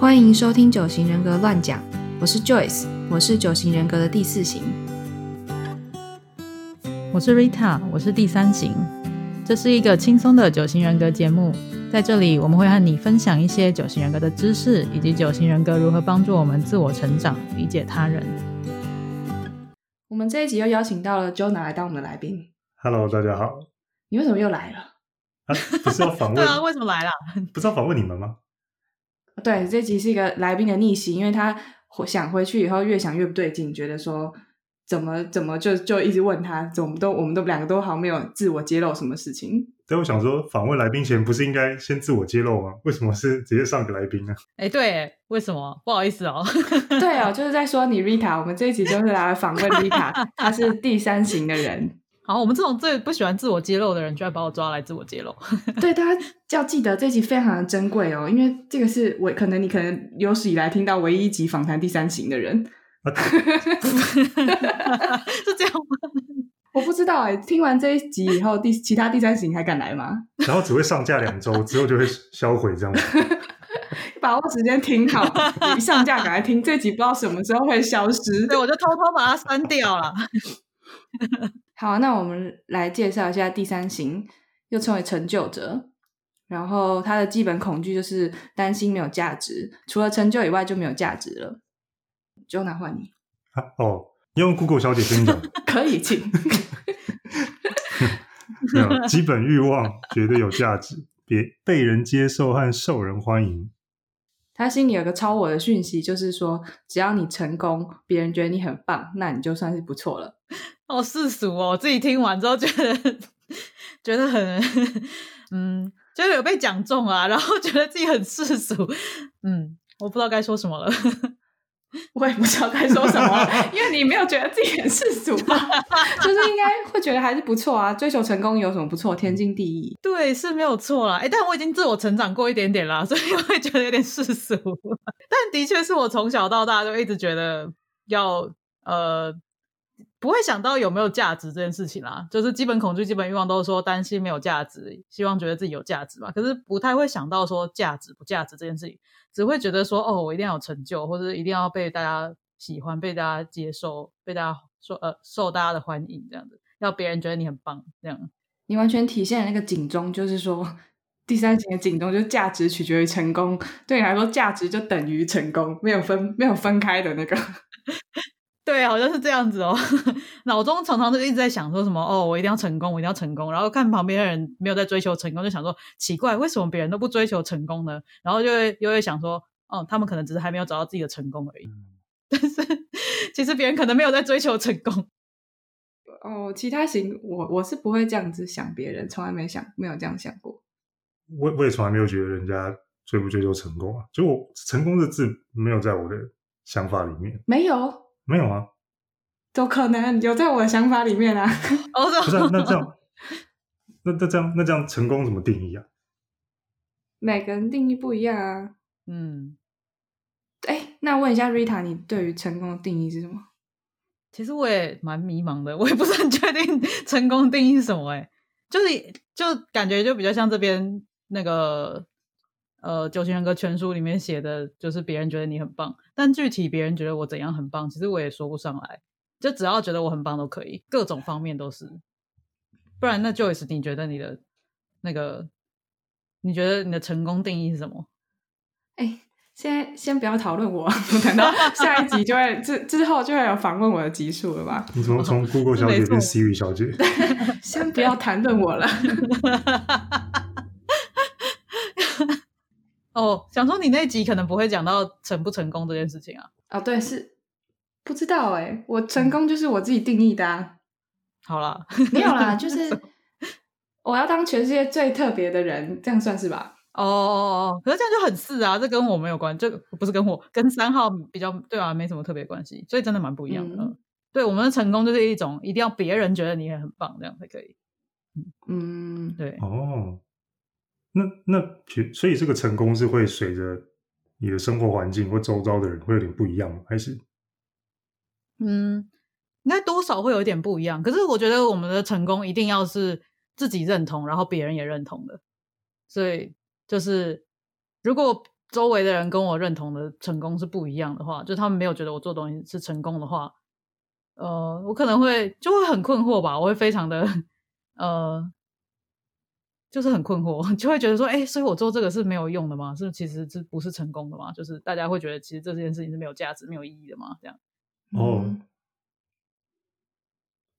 欢迎收听九型人格乱讲，我是 Joyce，我是九型人格的第四型。我是 Rita，我是第三型。这是一个轻松的九型人格节目，在这里我们会和你分享一些九型人格的知识，以及九型人格如何帮助我们自我成长、理解他人。我们这一集又邀请到了 Jonah 来当我们的来宾。Hello，大家好。你为什么又来了？啊，不是要访问？对啊，为什么来了？不是要访问你们吗？对，这集是一个来宾的逆袭，因为他回想回去以后越想越不对劲，觉得说怎么怎么就就一直问他，怎么都我们都两个都好像没有自我揭露什么事情。但，我想说，访问来宾前不是应该先自我揭露吗？为什么是直接上个来宾呢？哎，对，为什么？不好意思哦。对哦，就是在说你 Rita，我们这一集就是来访问 Rita，她是第三型的人。好，我们这种最不喜欢自我揭露的人，居然把我抓来自我揭露。对，大家要记得这集非常的珍贵哦，因为这个是我可能你可能有史以来听到唯一一集访谈第三型的人。啊，是这样吗？我不知道哎、听完这一集以后，第其他第三型还敢来吗？然后只会上架两周，之后就会销毁，这样吗？把握时间听好，一上架赶快听。这集不知道什么时候会消失。对，我就偷偷把它删掉了。好，那我们来介绍一下第三型，又称为成就者。然后他的基本恐惧就是担心没有价值，除了成就以外就没有价值了。就拿换你，啊哦，用 Google 小姐跟你讲，可以请。没有基本欲望，觉得有价值，别被人接受和受人欢迎。他心里有个超我的讯息，就是说，只要你成功，别人觉得你很棒，那你就算是不错了。好世俗哦！我自己听完之后觉得觉得很嗯，觉得有被讲中啊，然后觉得自己很世俗，嗯，我不知道该说什么了。我也不知道该说什么了，因为你没有觉得自己很世俗吧？就是应该会觉得还是不错啊。追求成功有什么不错？天经地义。对，是没有错啦。哎，但我已经自我成长过一点点啦，所以我会觉得有点世俗。但的确是我从小到大就一直觉得要呃。不会想到有没有价值这件事情啦，就是基本恐惧、基本欲望都是说担心没有价值，希望觉得自己有价值嘛。可是不太会想到说价值不价值这件事情，只会觉得说哦，我一定要有成就，或者一定要被大家喜欢、被大家接受、被大家说呃受大家的欢迎这样子，要别人觉得你很棒这样。你完全体现了那个警钟，就是说第三型的警钟就是价值取决于成功，对你来说价值就等于成功，没有分没有分开的那个。对，好像是这样子哦。脑中常常就一直在想说什么哦，我一定要成功，我一定要成功。然后看旁边的人没有在追求成功，就想说奇怪，为什么别人都不追求成功呢？然后就会又会想说，哦，他们可能只是还没有找到自己的成功而已。但是其实别人可能没有在追求成功。哦，其他型我我是不会这样子想别人，从来没想没有这样想过。我我也从来没有觉得人家追不追求成功啊，就我成功的字没有在我的想法里面，没有，没有啊。都可能有在我的想法里面啊？哦，不是、啊，那这样，那那这样，那这样成功怎么定义啊？每个人定义不一样啊。嗯，哎，那问一下 Rita，你对于成功的定义是什么？其实我也蛮迷茫的，我也不是很确定成功定义是什么、欸。哎，就是就感觉就比较像这边那个呃九型人格全书里面写的，就是别人觉得你很棒，但具体别人觉得我怎样很棒，其实我也说不上来。就只要觉得我很棒都可以，各种方面都是。不然那 Joyce，你觉得你的那个，你觉得你的成功定义是什么？哎，现在先不要讨论我，等到 下一集就会之之后就会有访问我的集数了吧？你从从 Google 小姐变 Siri 小姐，先不要谈论我了。哦，想说你那集可能不会讲到成不成功这件事情啊。哦，对，是不知道哎、我成功就是我自己定义的啊。好啦，没有啦，就是 我要当全世界最特别的人，这样算是吧？哦哦哦，可是这样就很似啊，这跟我没有关，就不是跟我跟三号比较，对啊，没什么特别关系，所以真的蛮不一样的。嗯对，我们的成功就是一种一定要别人觉得你也很棒，这样才可以。嗯，对，哦，那那所以这个成功是会随着你的生活环境或周遭的人会有点不一样吗？还是嗯，应该多少会有一点不一样。可是我觉得我们的成功一定要是自己认同，然后别人也认同的。所以就是如果周围的人跟我认同的成功是不一样的话，就他们没有觉得我做东西是成功的话，呃，我可能会就会很困惑吧，我会非常的 呃，就是很困惑，就会觉得说，哎，所以我做这个是没有用的吗？是其实这不是成功的吗？就是大家会觉得其实这件事情是没有价值、没有意义的吗？这样哦，嗯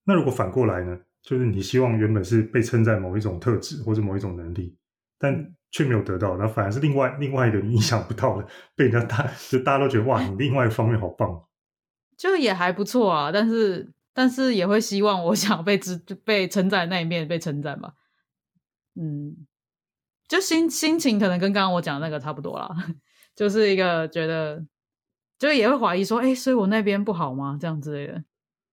那如果反过来呢？就是你希望原本是被称赞某一种特质或者某一种能力，但却没有得到，然后反而是另外另外一个你意想不到的，被人家大就大家都觉得哇，你另外一方面好棒。就也还不错啊，但是但是也会希望我想被知被称赞的那一面被称赞吧。嗯，就心心情可能跟刚刚我讲的那个差不多啦，就是一个觉得，就也会怀疑说，哎、所以我那边不好吗？这样之类的，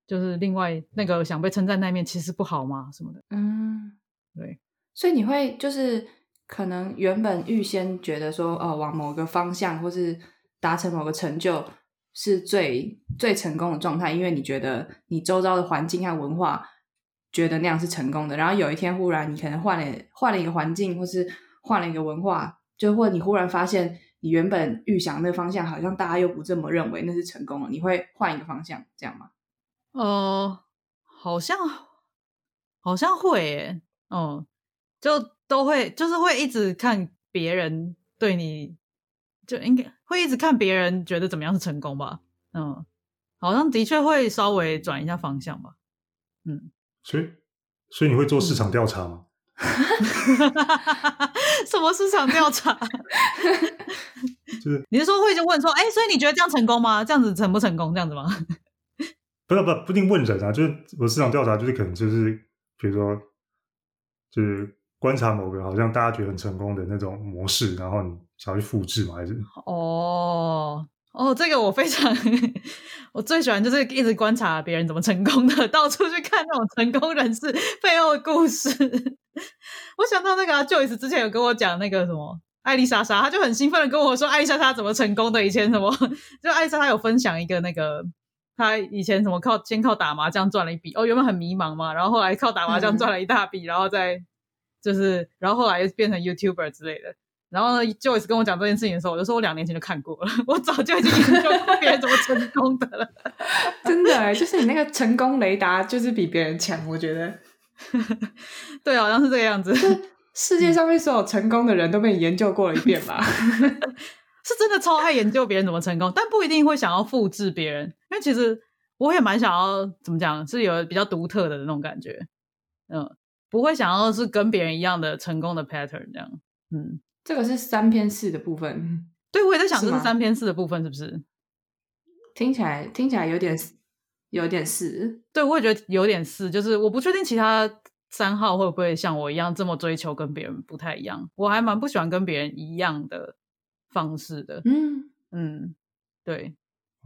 就是另外那个想被称赞那面其实不好吗？什么的，嗯，对，所以你会就是可能原本预先觉得说，哦，往某个方向或是达成某个成就是最最成功的状态，因为你觉得你周遭的环境和文化觉得那样是成功的。然后有一天忽然你可能换了换了一个环境，或是换了一个文化，就或你忽然发现你原本预想那方向好像大家又不这么认为那是成功了，你会换一个方向，这样吗？呃，好像好像会耶，嗯，就都会，就是会一直看别人对你，就应该会一直看别人觉得怎么样是成功吧，嗯，好像的确会稍微转一下方向吧，嗯，所以所以你会做市场调查吗？什么市场调查？就是你是说会就问说，哎、所以你觉得这样成功吗？这样子成不成功？这样子吗？不是不不一定问人啊，就是我市场调查，就是可能就是比如说就是观察某个好像大家觉得很成功的那种模式，然后你想要去复制吗？还是哦哦，这个我非常，我最喜欢就是一直观察别人怎么成功的，到处去看那种成功人士背后的故事。我想到那个、啊、Joyce 之前有跟我讲那个什么艾丽莎莎，她就很兴奋的跟我说艾丽莎莎怎么成功的。以前什么，就艾丽莎莎有分享一个那个。她以前什么靠先靠打麻将赚了一笔哦，原本很迷茫嘛，然后后来靠打麻将赚了一大笔，然后再就是，然后后来又变成 YouTuber 之类的。然后呢，Joyce 跟我讲这件事情的时候，我就说我两年前就看过了，我早就已经研究过别人怎么成功的了。真的哎，就是你那个成功雷达就是比别人强，我觉得 对，好像是这个样子，世界上面所有成功的人都被你研究过了一遍吧？是真的超爱研究别人怎么成功，但不一定会想要复制别人，因为其实我也蛮想要怎么讲，是有比较独特的那种感觉，嗯，不会想要是跟别人一样的成功的 pattern 这样，嗯，这个是三篇四的部分，对，我也在想这是是三篇四的部分是不是？听起来听起来有点有点是，对，我也觉得有点是，就是我不确定其他三号会不会像我一样这么追求跟别人不太一样，我还蛮不喜欢跟别人一样的方式的，嗯，嗯，对，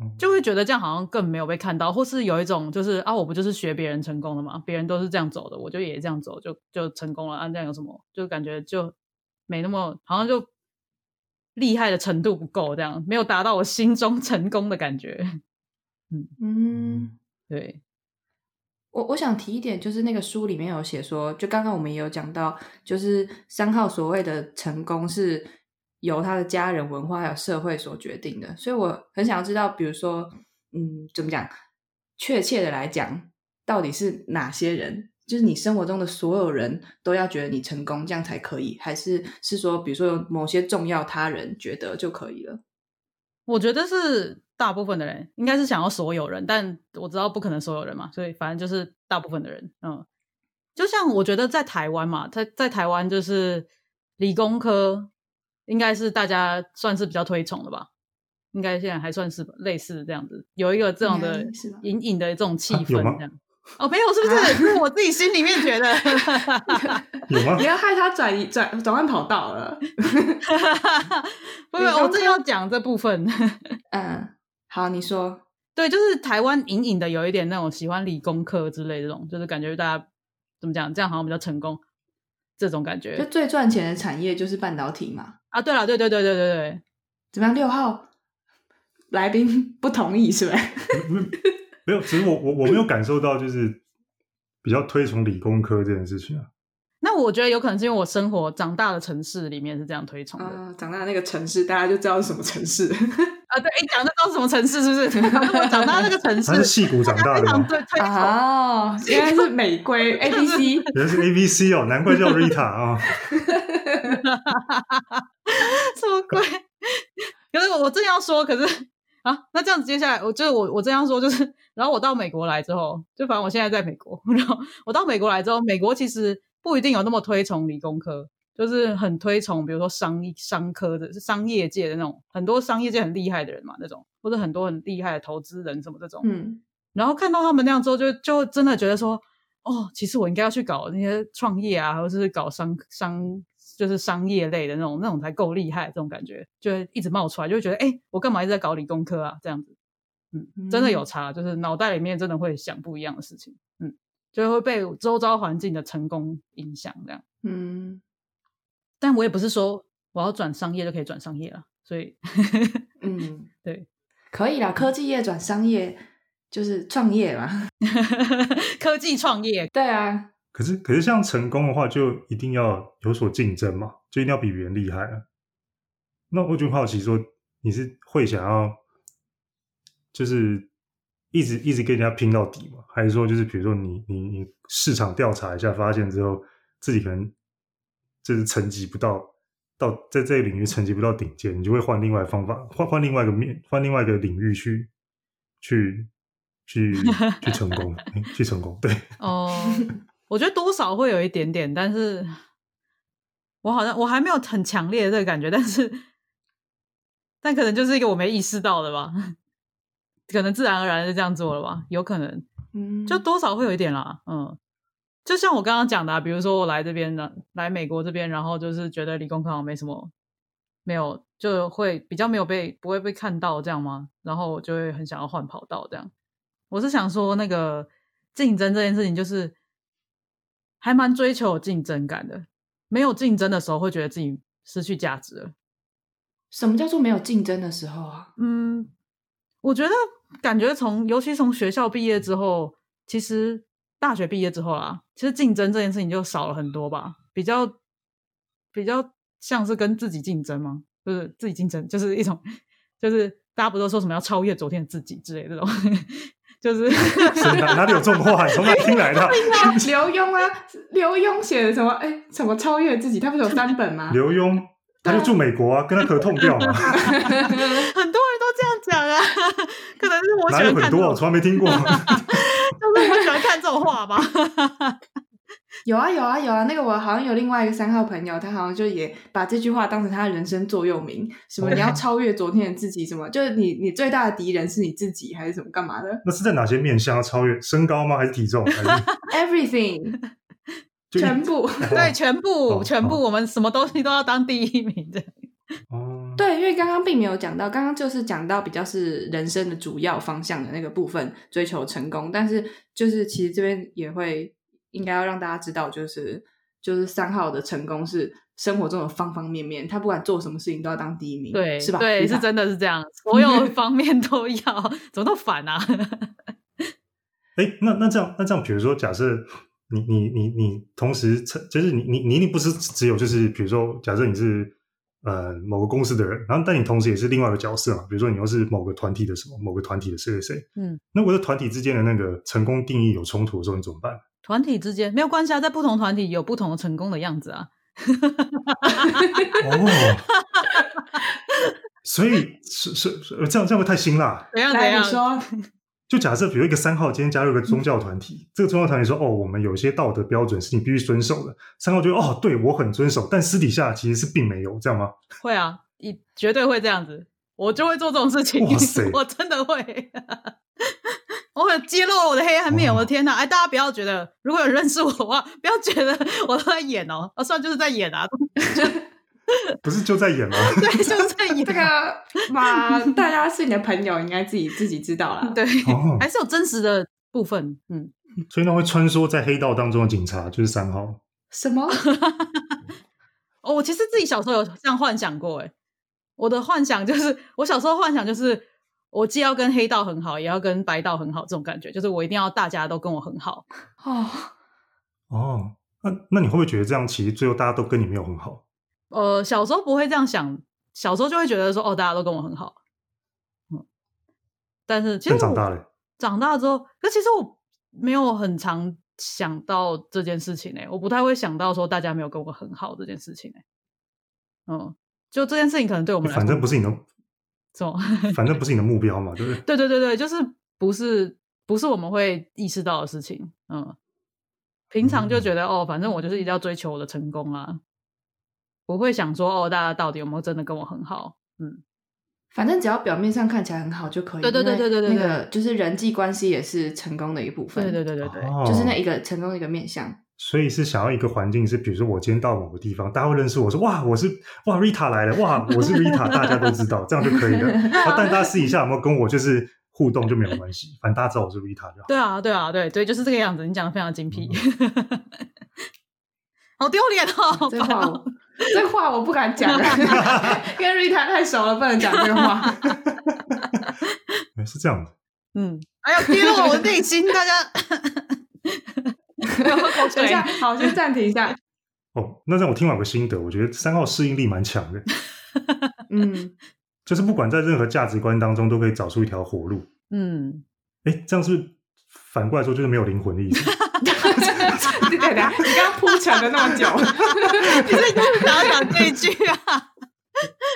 嗯就会觉得这样好像更没有被看到，或是有一种就是啊，我不就是学别人成功的嘛，别人都是这样走的，我就也这样走，就就成功了啊，这样有什么？就感觉就没那么好像就厉害的程度不够，这样没有达到我心中 成功的感觉。嗯嗯，对，我我想提一点，就是那个书里面有写说，就刚刚我们也有讲到，就是三号所谓的成功是由他的家人、文化还有社会所决定的，所以我很想要知道，比如说，嗯，怎么讲？确切的来讲，到底是哪些人？就是你生活中的所有人都要觉得你成功，这样才可以，还是是说，比如说有某些重要他人觉得就可以了？我觉得是大部分的人应该是想要所有人，但我知道不可能所有人嘛，所以反正就是大部分的人，嗯，就像我觉得在台湾嘛，在在台湾就是理工科应该是大家算是比较推崇的吧，应该现在还算是类似这样子，有一个这样的隐隐的这种气氛这样。哦，没有，是不是？是我自己心里面觉得。有吗你？要害他转移转转换跑道了。不不，我正要讲这部分。嗯，好，你说。对，就是台湾隐隐的有一点那种喜欢理工科之类这种，就是感觉大家怎么讲，这样好像比较成功，这种感觉就最赚钱的产业就是半导体嘛。啊。对了，对对对对对对，怎么样？六号来宾不同意是吧？没有，只是我我我没有感受到就是比较推崇理工科这件事情啊。那我觉得有可能是因为我生活长大的城市里面是这样推崇的。啊，长大的那个城市，大家就知道是什么城市。啊，对，哎，讲的都是什么城市？是不是？我长大那个城市，他是戏骨长大的吗？对，推崇。哦，原来是美规 A B C，原来是 A B C 哦，难怪叫 Rita 啊。什么鬼？可是我正要说，可是啊，那这样子接下来，我就是我我这样说，就是然后我到美国来之后，就反正我现在在美国，然后我到美国来之后，美国其实不一定有那么推崇理工科。就是很推崇，比如说商商科的，是商业界的那种，很多商业界很厉害的人嘛，那种或者很多很厉害的投资人什么这种。嗯，然后看到他们那样之后，就就真的觉得说，哦，其实我应该要去搞那些创业啊，或者是搞商商，就是商业类的那种，那种才够厉害。这种感觉就会一直冒出来，就会觉得，哎，我干嘛一直在搞理工科啊？这样子，嗯，真的有差，就是脑袋里面真的会想不一样的事情，嗯，就会被周遭环境的成功影响，这样，嗯。但我也不是说我要转商业就可以转商业了，所以，嗯，对，可以啦，科技业转商业就是创业嘛，科技创业，对啊。可是，可是像成功的话，就一定要有所竞争嘛，就一定要比别人厉害啊。那我就好奇说，你是会想要就是一直一直跟人家拼到底嘛？还是说，就是比如说你你你市场调查一下，发现之后自己可能。就是层级不到，到在这个领域层级不到顶尖，你就会换另外方法，换换另外一个面，换另外一个领域去去去 去成功，去成功。对，哦，我觉得多少会有一点点，但是我好像我还没有很强烈的这个感觉，但是但可能就是一个我没意识到的吧，可能自然而然就这样做了吧，有可能，嗯，就多少会有一点啦，嗯。就像我刚刚讲的，比如说我来这边呢，来美国这边，然后就是觉得理工科好像没什么，没有就会比较没有被不会被看到这样吗？然后我就会很想要换跑道这样。我是想说，那个竞争这件事情，就是还蛮追求竞争感的。没有竞争的时候，会觉得自己失去价值了。什么叫做没有竞争的时候啊？嗯，我觉得感觉从尤其从学校毕业之后，其实。大学毕业之后啦，其实竞争这件事情就少了很多吧，比较比较像是跟自己竞争吗？就是自己竞争，就是一种，就是大家不都说什么要超越昨天的自己之类这种，就是 哪哪里有这种话？从哪听来的？刘墉啊，刘墉写的什么？哎，什么超越自己？他不是有三本吗？刘墉他就住美国啊，跟他可痛掉嘛。很多人都这样讲啊，可能是我哪有很多，我从来没听过。就是我喜欢看这种话吧。有啊有啊有啊，那个我好像有另外一个三号朋友，他好像就也把这句话当成他的人生座右铭。什么你要超越昨天的自己？什么就是你你最大的敌人是你自己，还是什么干嘛的？那是在哪些面向要超越？身高吗？还是体重？还是 everything？全部对，全部全部，我们什么东西都要当第一名的。哦，对，因为刚刚并没有讲到，刚刚就是讲到比较是人生的主要方向的那个部分，追求成功。但是就是其实这边也会应该要让大家知道，就是就是三号的成功是生活中的方方面面，他不管做什么事情都要当第一名，对，是吧？对，是真的是这样，所有方面都要，怎么都反啊？哎，那那这样，那这样，比如说假设。你你你你同时成就是你你你一定不是只有就是比如说假设你是呃某个公司的人，然后但你同时也是另外一个角色嘛，比如说你又是某个团体的什么某个团体的谁谁谁，嗯，那我的团体之间的那个成功定义有冲突的时候，你怎么办？团体之间没有关系啊，在不同团体有不同的成功的样子啊。哦，所以是是这样这样会太辛辣？怎样怎样说？就假设，比如一个三号今天加入一个宗教团体，这个宗教团体说：“哦，我们有些道德标准是你必须遵守的。”三号觉得：“哦，对我很遵守。”但私底下其实是并没有这样吗？会啊，你绝对会这样子，我就会做这种事情。哇塞，我真的会，我会揭露我的黑暗面。我的天哪！哎，大家不要觉得，如果有认识我的话，不要觉得我都在演哦，啊，算就是在演啊。不是就在演吗？对，就在演。这个嘛，大家是你的朋友，应该自己自己知道了。对，还是有真实的部分。嗯，所以那会穿梭在黑道当中的警察就是三号。什么？哦，我其实自己小时候有这样幻想过。哎，我的幻想就是，我小时候幻想就是，我既要跟黑道很好，也要跟白道很好，这种感觉就是我一定要大家都跟我很好。哦哦。那那你会不会觉得这样其实最后大家都跟你没有很好？呃，小时候不会这样想，小时候就会觉得说，哦，大家都跟我很好，嗯。但是其实长大了，长大之后，可其实我没有很常想到这件事情呢、我不太会想到说大家没有跟我很好这件事情呢、嗯，就这件事情可能对我们反正不是你的，什么？反正不是你的目标嘛，对不对？对对对对，就是不是不是我们会意识到的事情，嗯，平常就觉得、哦，反正我就是一定要追求我的成功啊，不会想说哦，大家到底有没有真的跟我很好，嗯，反正只要表面上看起来很好就可以。对对对对对对那个就是人际关系也是成功的一部分。对对对对对，哦就是那一个成功的一个面向。所以是想要一个环境是，比如说我今天到某个地方，大家会认识我说哇，我是哇 Rita 来了，哇，我是 Rita，大家都知道，这样就可以了。但大家私底下有没有跟我就是互动就没有关系，反正大家知道我是 Rita 就好。对啊对啊对对，就是这个样子，你讲的非常精辟，好丢脸哦，好 这话我不敢讲，跟 Rita 太熟了，不能讲这个话。哎是这样的。嗯，哎呀，跌落我的内心，大家。等一下，好，先暂停一下。哦，那让我听完有个心得，我觉得三号适应力蛮强的，嗯，就是不管在任何价值观当中都可以找出一条活路。嗯，哎，这样是不是反过来说就是没有灵魂的意思？对对对，你刚刚铺陈了那么久，你是就是想要讲这一句啊？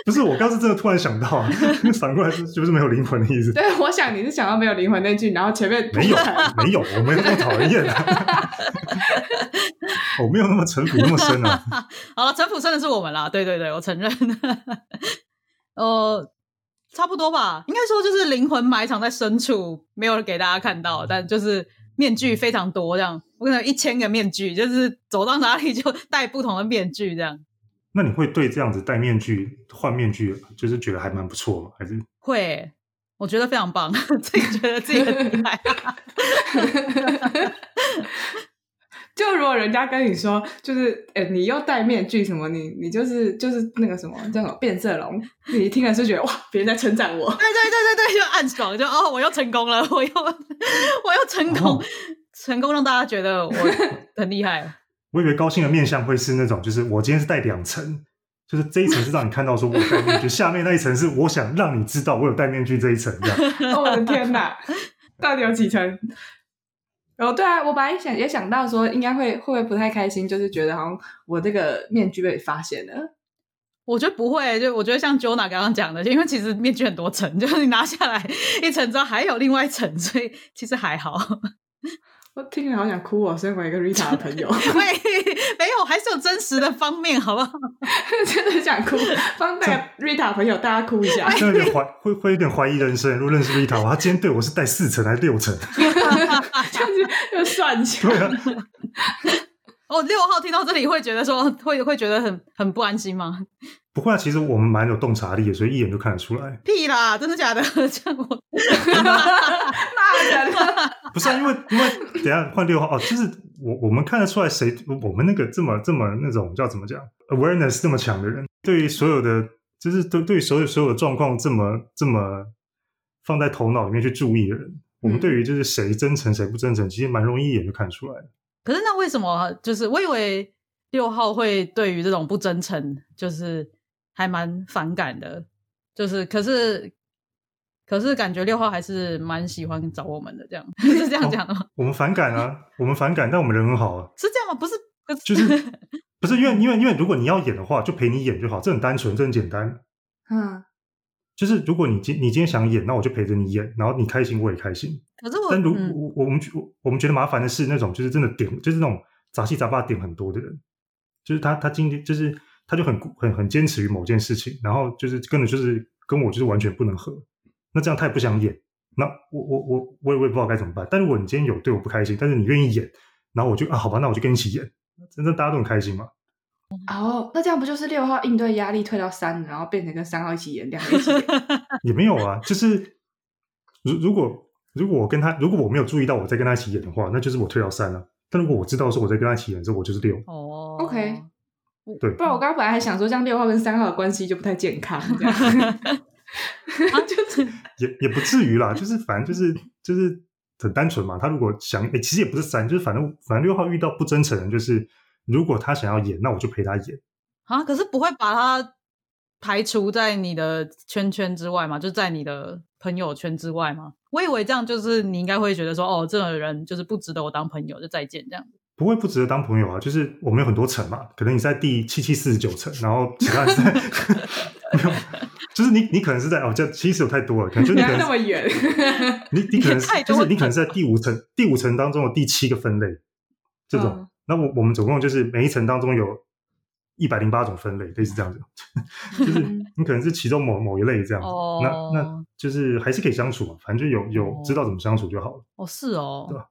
不是，我刚是真的突然想到啊，反过来是就是没有灵魂的意思。对，我想你是想到没有灵魂那句，然后前面铺没有陈，没有，我没有那么讨人厌啊，我没有那么城府那么深啊。好了，城府深的是我们啦，对对对，我承认。呃，差不多吧，应该说就是灵魂埋藏在深处，没有给大家看到，但就是面具非常多，这样我可能有一千个面具，就是走到哪里就戴不同的面具，这样那你会对这样子戴面具、换面具，就是觉得还蛮不错吗？还是会。我觉得非常棒，自己觉得自己很厉害。就如果人家跟你说，就是呃，你又戴面具什么，你你就是就是那个什么叫什么变色龙，你一听了是觉得哇，别人在称赞我，对对对对对，就暗爽，就哦，我又成功了，我又 我又成功，哦成功让大家觉得我很厉害。我以为高兴的面相会是那种，就是我今天是戴两层，就是这一层是让你看到说我戴面具，下面那一层是我想让你知道我有戴面具这一层，这样。哦我的天哪，到底有几层？哦，对啊，我本来想也想到说，应该会会不会不太开心，就是觉得好像我这个面具被发现了。我觉得不会，就我觉得像 Jona 刚刚讲的，因为其实面具很多层，就是你拿下来一层之后还有另外一层，所以其实还好。我听了好想哭哦，身为一个 Rita 的朋友，喂，没有，还是有真实的方面，好不好？真的想哭，帮那个 Rita 朋友大家哭一下。有点怀会会有点怀疑人生。如果认识 Rita，他今天对我是带四层还是六层？就是又算起来，对啊，哦，六号听到这里会觉得说，会会觉得很很不安心吗？不会啊，其实我们蛮有洞察力的，所以一眼就看得出来。屁啦，真的假的？这样我骂人了。不是啊，因为 因为等下换六号哦，就是我我们看得出来谁我们那个这么这么那种叫怎么讲 awareness 这么强的人，对于所有的就是对对于所有所有的状况这么这么放在头脑里面去注意的人，我们嗯对于就是谁真诚谁不真诚，其实蛮容易一眼就看出来的。可是那为什么就是我以为六号会对于这种不真诚，就是还蛮反感的，就是可是可是感觉六号还是蛮喜欢找我们的，这样 是这样讲的吗？我们反感啊，我们反感，但我们人很好啊，是这样吗？不是，可就是不是因为 因为因为如果你要演的话，就陪你演就好，这很单纯，这很简单。嗯，就是如果你今你今天想演，那我就陪着你演，然后你开心我也开心。可是我但如嗯我我们我我们觉得麻烦的是那种就是真的点就是那种杂七杂八点很多的人，就是他他今天就是他就很很很坚持于某件事情，然后就是根本就是跟我就是完全不能合，那这样他也不想演，那我我我我也我也不知道该怎么办。但如果你今天有对我不开心，但是你愿意演，然后我就啊好吧，那我就跟你一起演，真的大家都很开心嘛。哦，那这样不就是六号应对压力退到三，然后变成跟三号一起演，两个一起演？也没有啊，就是如如果如果我跟他如果我没有注意到我在跟他一起演的话，那就是我退到三了。但如果我知道说我在跟他一起演的时候，我就是六。哦 OK 对不然我刚刚本来还想说，这样六号跟三号的关系就不太健康，这样 就是也也不至于啦，就是反正就是就是很单纯嘛。他如果想，诶、其实也不是三，就是反正反正六号遇到不真诚的人，就是如果他想要演，那我就陪他演。啊，可是不会把他排除在你的圈圈之外嘛？就在你的朋友圈之外吗？我以为这样就是你应该会觉得说，哦，这个人就是不值得我当朋友，就再见这样子。不会不值得当朋友啊，就是我们有很多层嘛，可能你在第七七四十九层，然后其他人在没有，就是你你可能是在哦，这其实有太多了，可能就你可能 那么远，你你可能是就是你可能是在第五层第五层当中的第七个分类这种，嗯。那我我们总共就是每一层当中有一百零八种分类，类似这样子，就是你可能是其中某某一类这样子，哦。那那就是还是可以相处嘛，反正就有有哦。知道怎么相处就好了。哦，是哦，对吧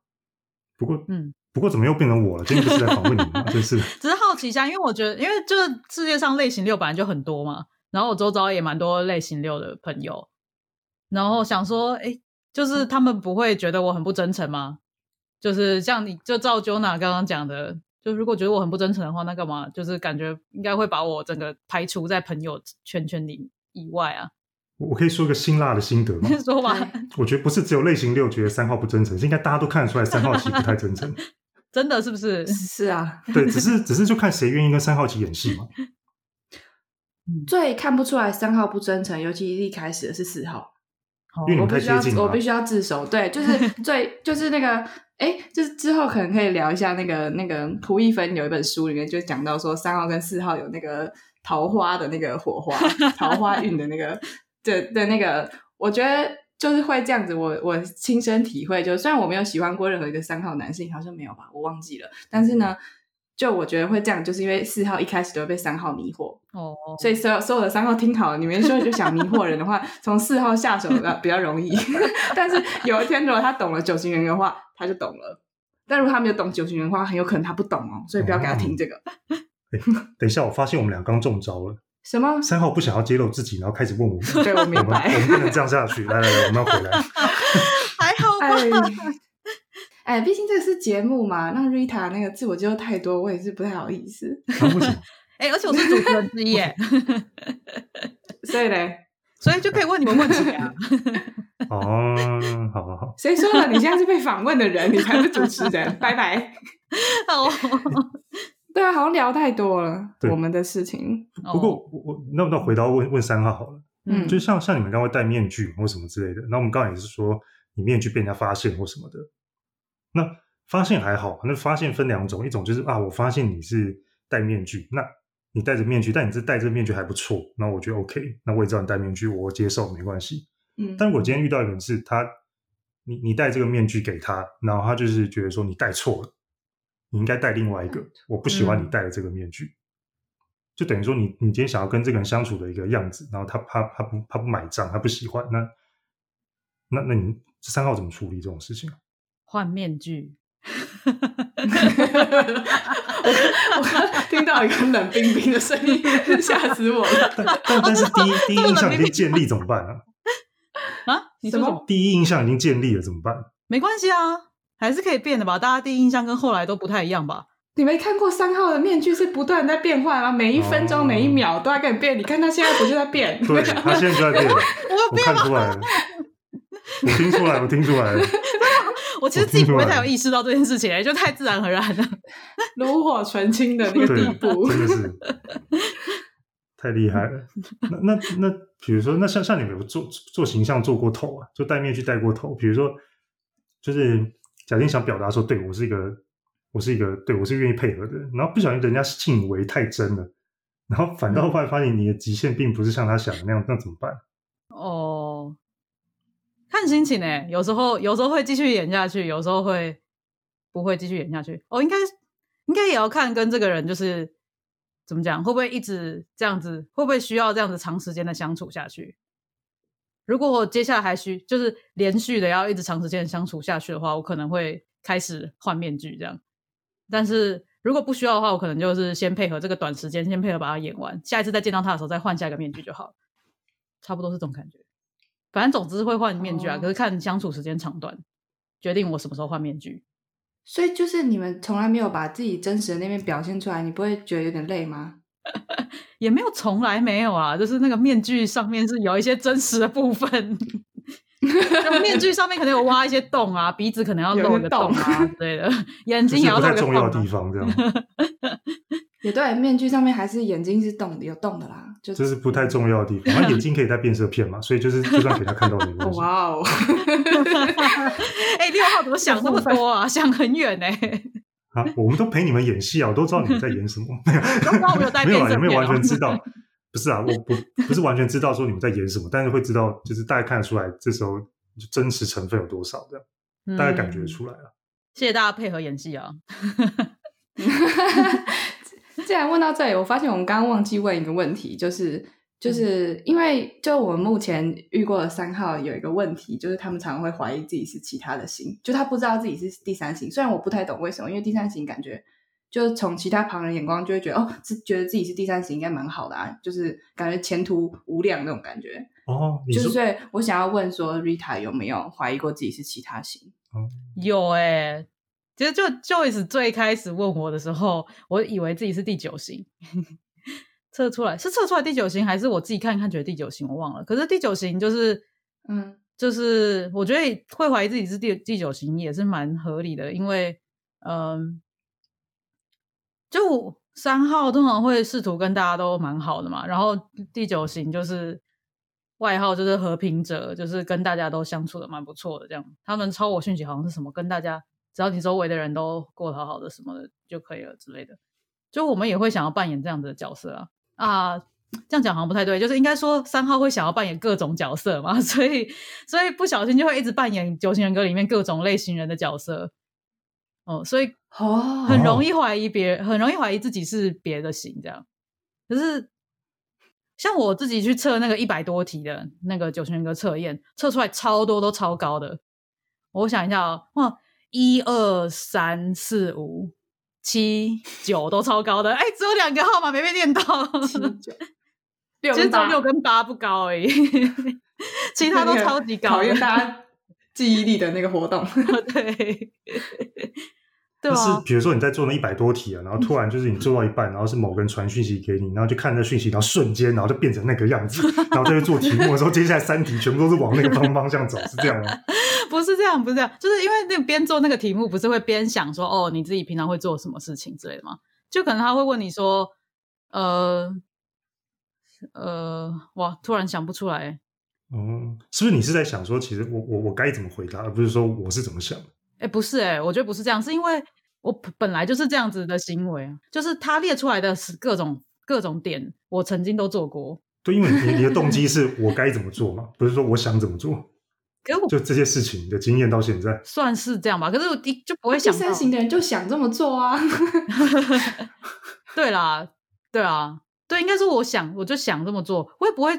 不过嗯，不过怎么又变成我了？今天不是在访问你吗？真是。只是好奇一下，因为我觉得，因为就是世界上类型六本来就很多嘛，然后我周遭也蛮多类型六的朋友，然后想说，哎，就是他们不会觉得我很不真诚吗？就是像你就照 Jona 刚刚讲的，就如果觉得我很不真诚的话，那干嘛？就是感觉应该会把我整个排除在朋友圈圈里以外啊。我我可以说个辛辣的心得吗？你说吧，我觉得不是只有类型六觉得三号不真诚，是应该大家都看得出来三号棋不太真诚。真的是不是？是啊，对，只是只是就看谁愿意跟三号棋演戏嘛。最看不出来三号不真诚，尤其一开始的是四号。我必须要我必须要自首，对，就是 最就是那个，哎，就是之后可能可以聊一下那个那个蒲一芬有一本书里面就讲到说三号跟四号有那个桃花的那个火花，桃花运的那个 的的那个，我觉得就是会这样子，我我亲身体会，就虽然我没有喜欢过任何一个三号男性，好像没有吧，我忘记了，但是呢。就我觉得会这样，就是因为四号一开始都会被三号迷惑，哦，所以所有所有的三号听好了，你们说就想迷惑人的话，从四号下手的比较容易。但是有一天如果他懂了九型人格的话，他就懂了。但如果他没有懂九型人格的话，很有可能他不懂哦，所以不要给他听这个。等一下，我发现我们俩刚中招了。什么？三号不想要揭露自己，然后开始问我们。对我我们明白。我们不能这样下去。来来来，我们要回来。还好哎吧？，哎，毕竟这个是节目嘛，那 Rita 那个自我介绍太多，我也是不太好意思。哎，而且我是主持人之一耶，所以嘞，所以就可以问你们问题啊。哦，好好好。谁说了你现在是被访问的人，你才是主持人？拜拜。哦，对啊，好像聊太多了对我们的事情。不过我我那那回到问问三号好了，嗯就像像你们刚刚戴面具或什么之类的，那我们刚刚也是说你面具被人家发现或什么的，那发现还好，那发现分两种，一种就是啊，我发现你是戴面具，那你戴着面具，但你这戴这个面具还不错，那我觉得 OK，那我也知道你戴面具，我接受没关系。嗯，但我今天遇到一个人是他，你你戴这个面具给他，然后他就是觉得说你戴错了，你应该戴另外一个，我不喜欢你戴的这个面具，就等于说你你今天想要跟这个人相处的一个样子，然后他他他不他不买账，他不喜欢，那那那你这三号怎么处理这种事情啊？换面具，我刚听到一个冷冰冰的声音，吓死我了。但但但是第一第一印象已经建立怎么办啊？啊？你说什么？第一印象已经建立了怎么办？没关系啊，还是可以变的吧？大家第一印象跟后来都不太一样吧？你没看过三号的面具是不断在变换吗？每一分钟、哦每一秒都在跟你变。你看他现在不就在变？对他现在就在变，我看出来了，我听出来，我听出来了。我其实自己不会太有意识到这件事情、欸，就太自然而然了。炉火纯青的那个对，地步。真的是 太厉害了。那那那，比如说，那像像你们有做做形象做过头啊，就戴面具戴过头。比如说，就是假定想表达说，对我是一个，我是一个，对我是愿意配合的人，然后不小心人家信以为太真了，然后反倒后来发现你的极限并不是像他想的那样，那怎么办？哦，看心情诶、有时候有时候会继续演下去，有时候会不会继续演下去。哦，应该应该也要看跟这个人就是怎么讲，会不会一直这样子，会不会需要这样子长时间的相处下去。如果我接下来还需就是连续的要一直长时间相处下去的话，我可能会开始换面具这样。但是如果不需要的话，我可能就是先配合这个短时间，先配合把它演完，下一次再见到他的时候再换下一个面具就好了。差不多是这种感觉。反正总之会换面具啊，哦可是看相处时间长短，决定我什么时候换面具。所以就是你们从来没有把自己真实的那面表现出来，你不会觉得有点累吗？也没有从来没有啊，就是那个面具上面是有一些真实的部分，面具上面可能有挖一些洞啊，鼻子可能要有露一个个洞洞啊之类的，眼睛也要个不太重要的地方，这样也对，面具上面还是眼睛是洞的，有洞的啦，就这是不太重要的地方。那眼睛可以带变色片嘛，所以就是就算给他看到没关系。哇哦，哎，六号怎么想那么多啊？想很远哎、啊，我们都陪你们演戏啊，我都知道你们在演什么。没有，都知道我有带没有啊，变色也没有完全知道。不是啊，我不不是完全知道说你们在演什么，但是会知道，就是大概看得出来，这时候就真实成分有多少，这样大概感觉嗯出来了。谢谢大家配合演戏啊。既然问到这里，我发现我们刚刚忘记问一个问题，就是就是因为就我们目前遇过的三号有一个问题，就是他们常常会怀疑自己是其他的星，就他不知道自己是第三星。虽然我不太懂为什么，因为第三型感觉就是从其他旁人眼光就会觉得哦，是觉得自己是第三型应该蛮好的啊，就是感觉前途无量那种感觉。哦，就是所以我想要问说，Rita 有没有怀疑过自己是其他星？有哎、其实就 Joyce 最开始问我的时候，我以为自己是第九型，测出来是测出来第九型，还是我自己看一看觉得第九型，我忘了。可是第九型就是，嗯，就是我觉得会怀疑自己是第第九型也是蛮合理的，因为嗯，就三号通常会试图跟大家都蛮好的嘛，然后第九型就是外号就是和平者，就是跟大家都相处的蛮不错的，这样他们抄我讯息好像是什么跟大家只要你周围的人都过得好好的什么的就可以了之类的，就我们也会想要扮演这样子的角色啊啊。这样讲好像不太对，就是应该说三号会想要扮演各种角色嘛，所以所以不小心就会一直扮演九型人格里面各种类型人的角色，哦，所以哦，很容易怀疑别人，很容易怀疑自己是别的型这样。可是像我自己去测那个一百多题的那个九型人格测验，测出来超多都超高的。我想一下哦，哇，一二三四五七九都超高的，哎，只有两个号码没被念到，七九。六 其实只有跟八。六跟八不高而已，其他都超级高的，考验大家记忆力的那个活动。对。对就是啊，比如说你在做那一百多题啊，然后突然就是你做到一半，然后是某个人传讯息给你，然后就看那讯息，然后瞬间然后就变成那个样子，然后再去做题目的时候，接下来三题全部都是往那个方方向走，是这样吗？不是这样，不是这样，就是因为那边做那个题目，不是会边想说，哦，你自己平常会做什么事情之类的吗？就可能他会问你说，呃，呃，哇，突然想不出来。哦，是不是你是在想说，其实我我我该怎么回答，而不是说我是怎么想的？哎，不是哎、我觉得不是这样，是因为我本本来就是这样子的行为啊，就是他列出来的是各种各种点，我曾经都做过。对，因为你你的动机是我该怎么做嘛，不是说我想怎么做。可是我就这些事情的经验到现在，算是这样吧，可是我第就不会想第三型的人就想这么做啊。对啦，对啊，对，应该是我想，我就想这么做，我也不会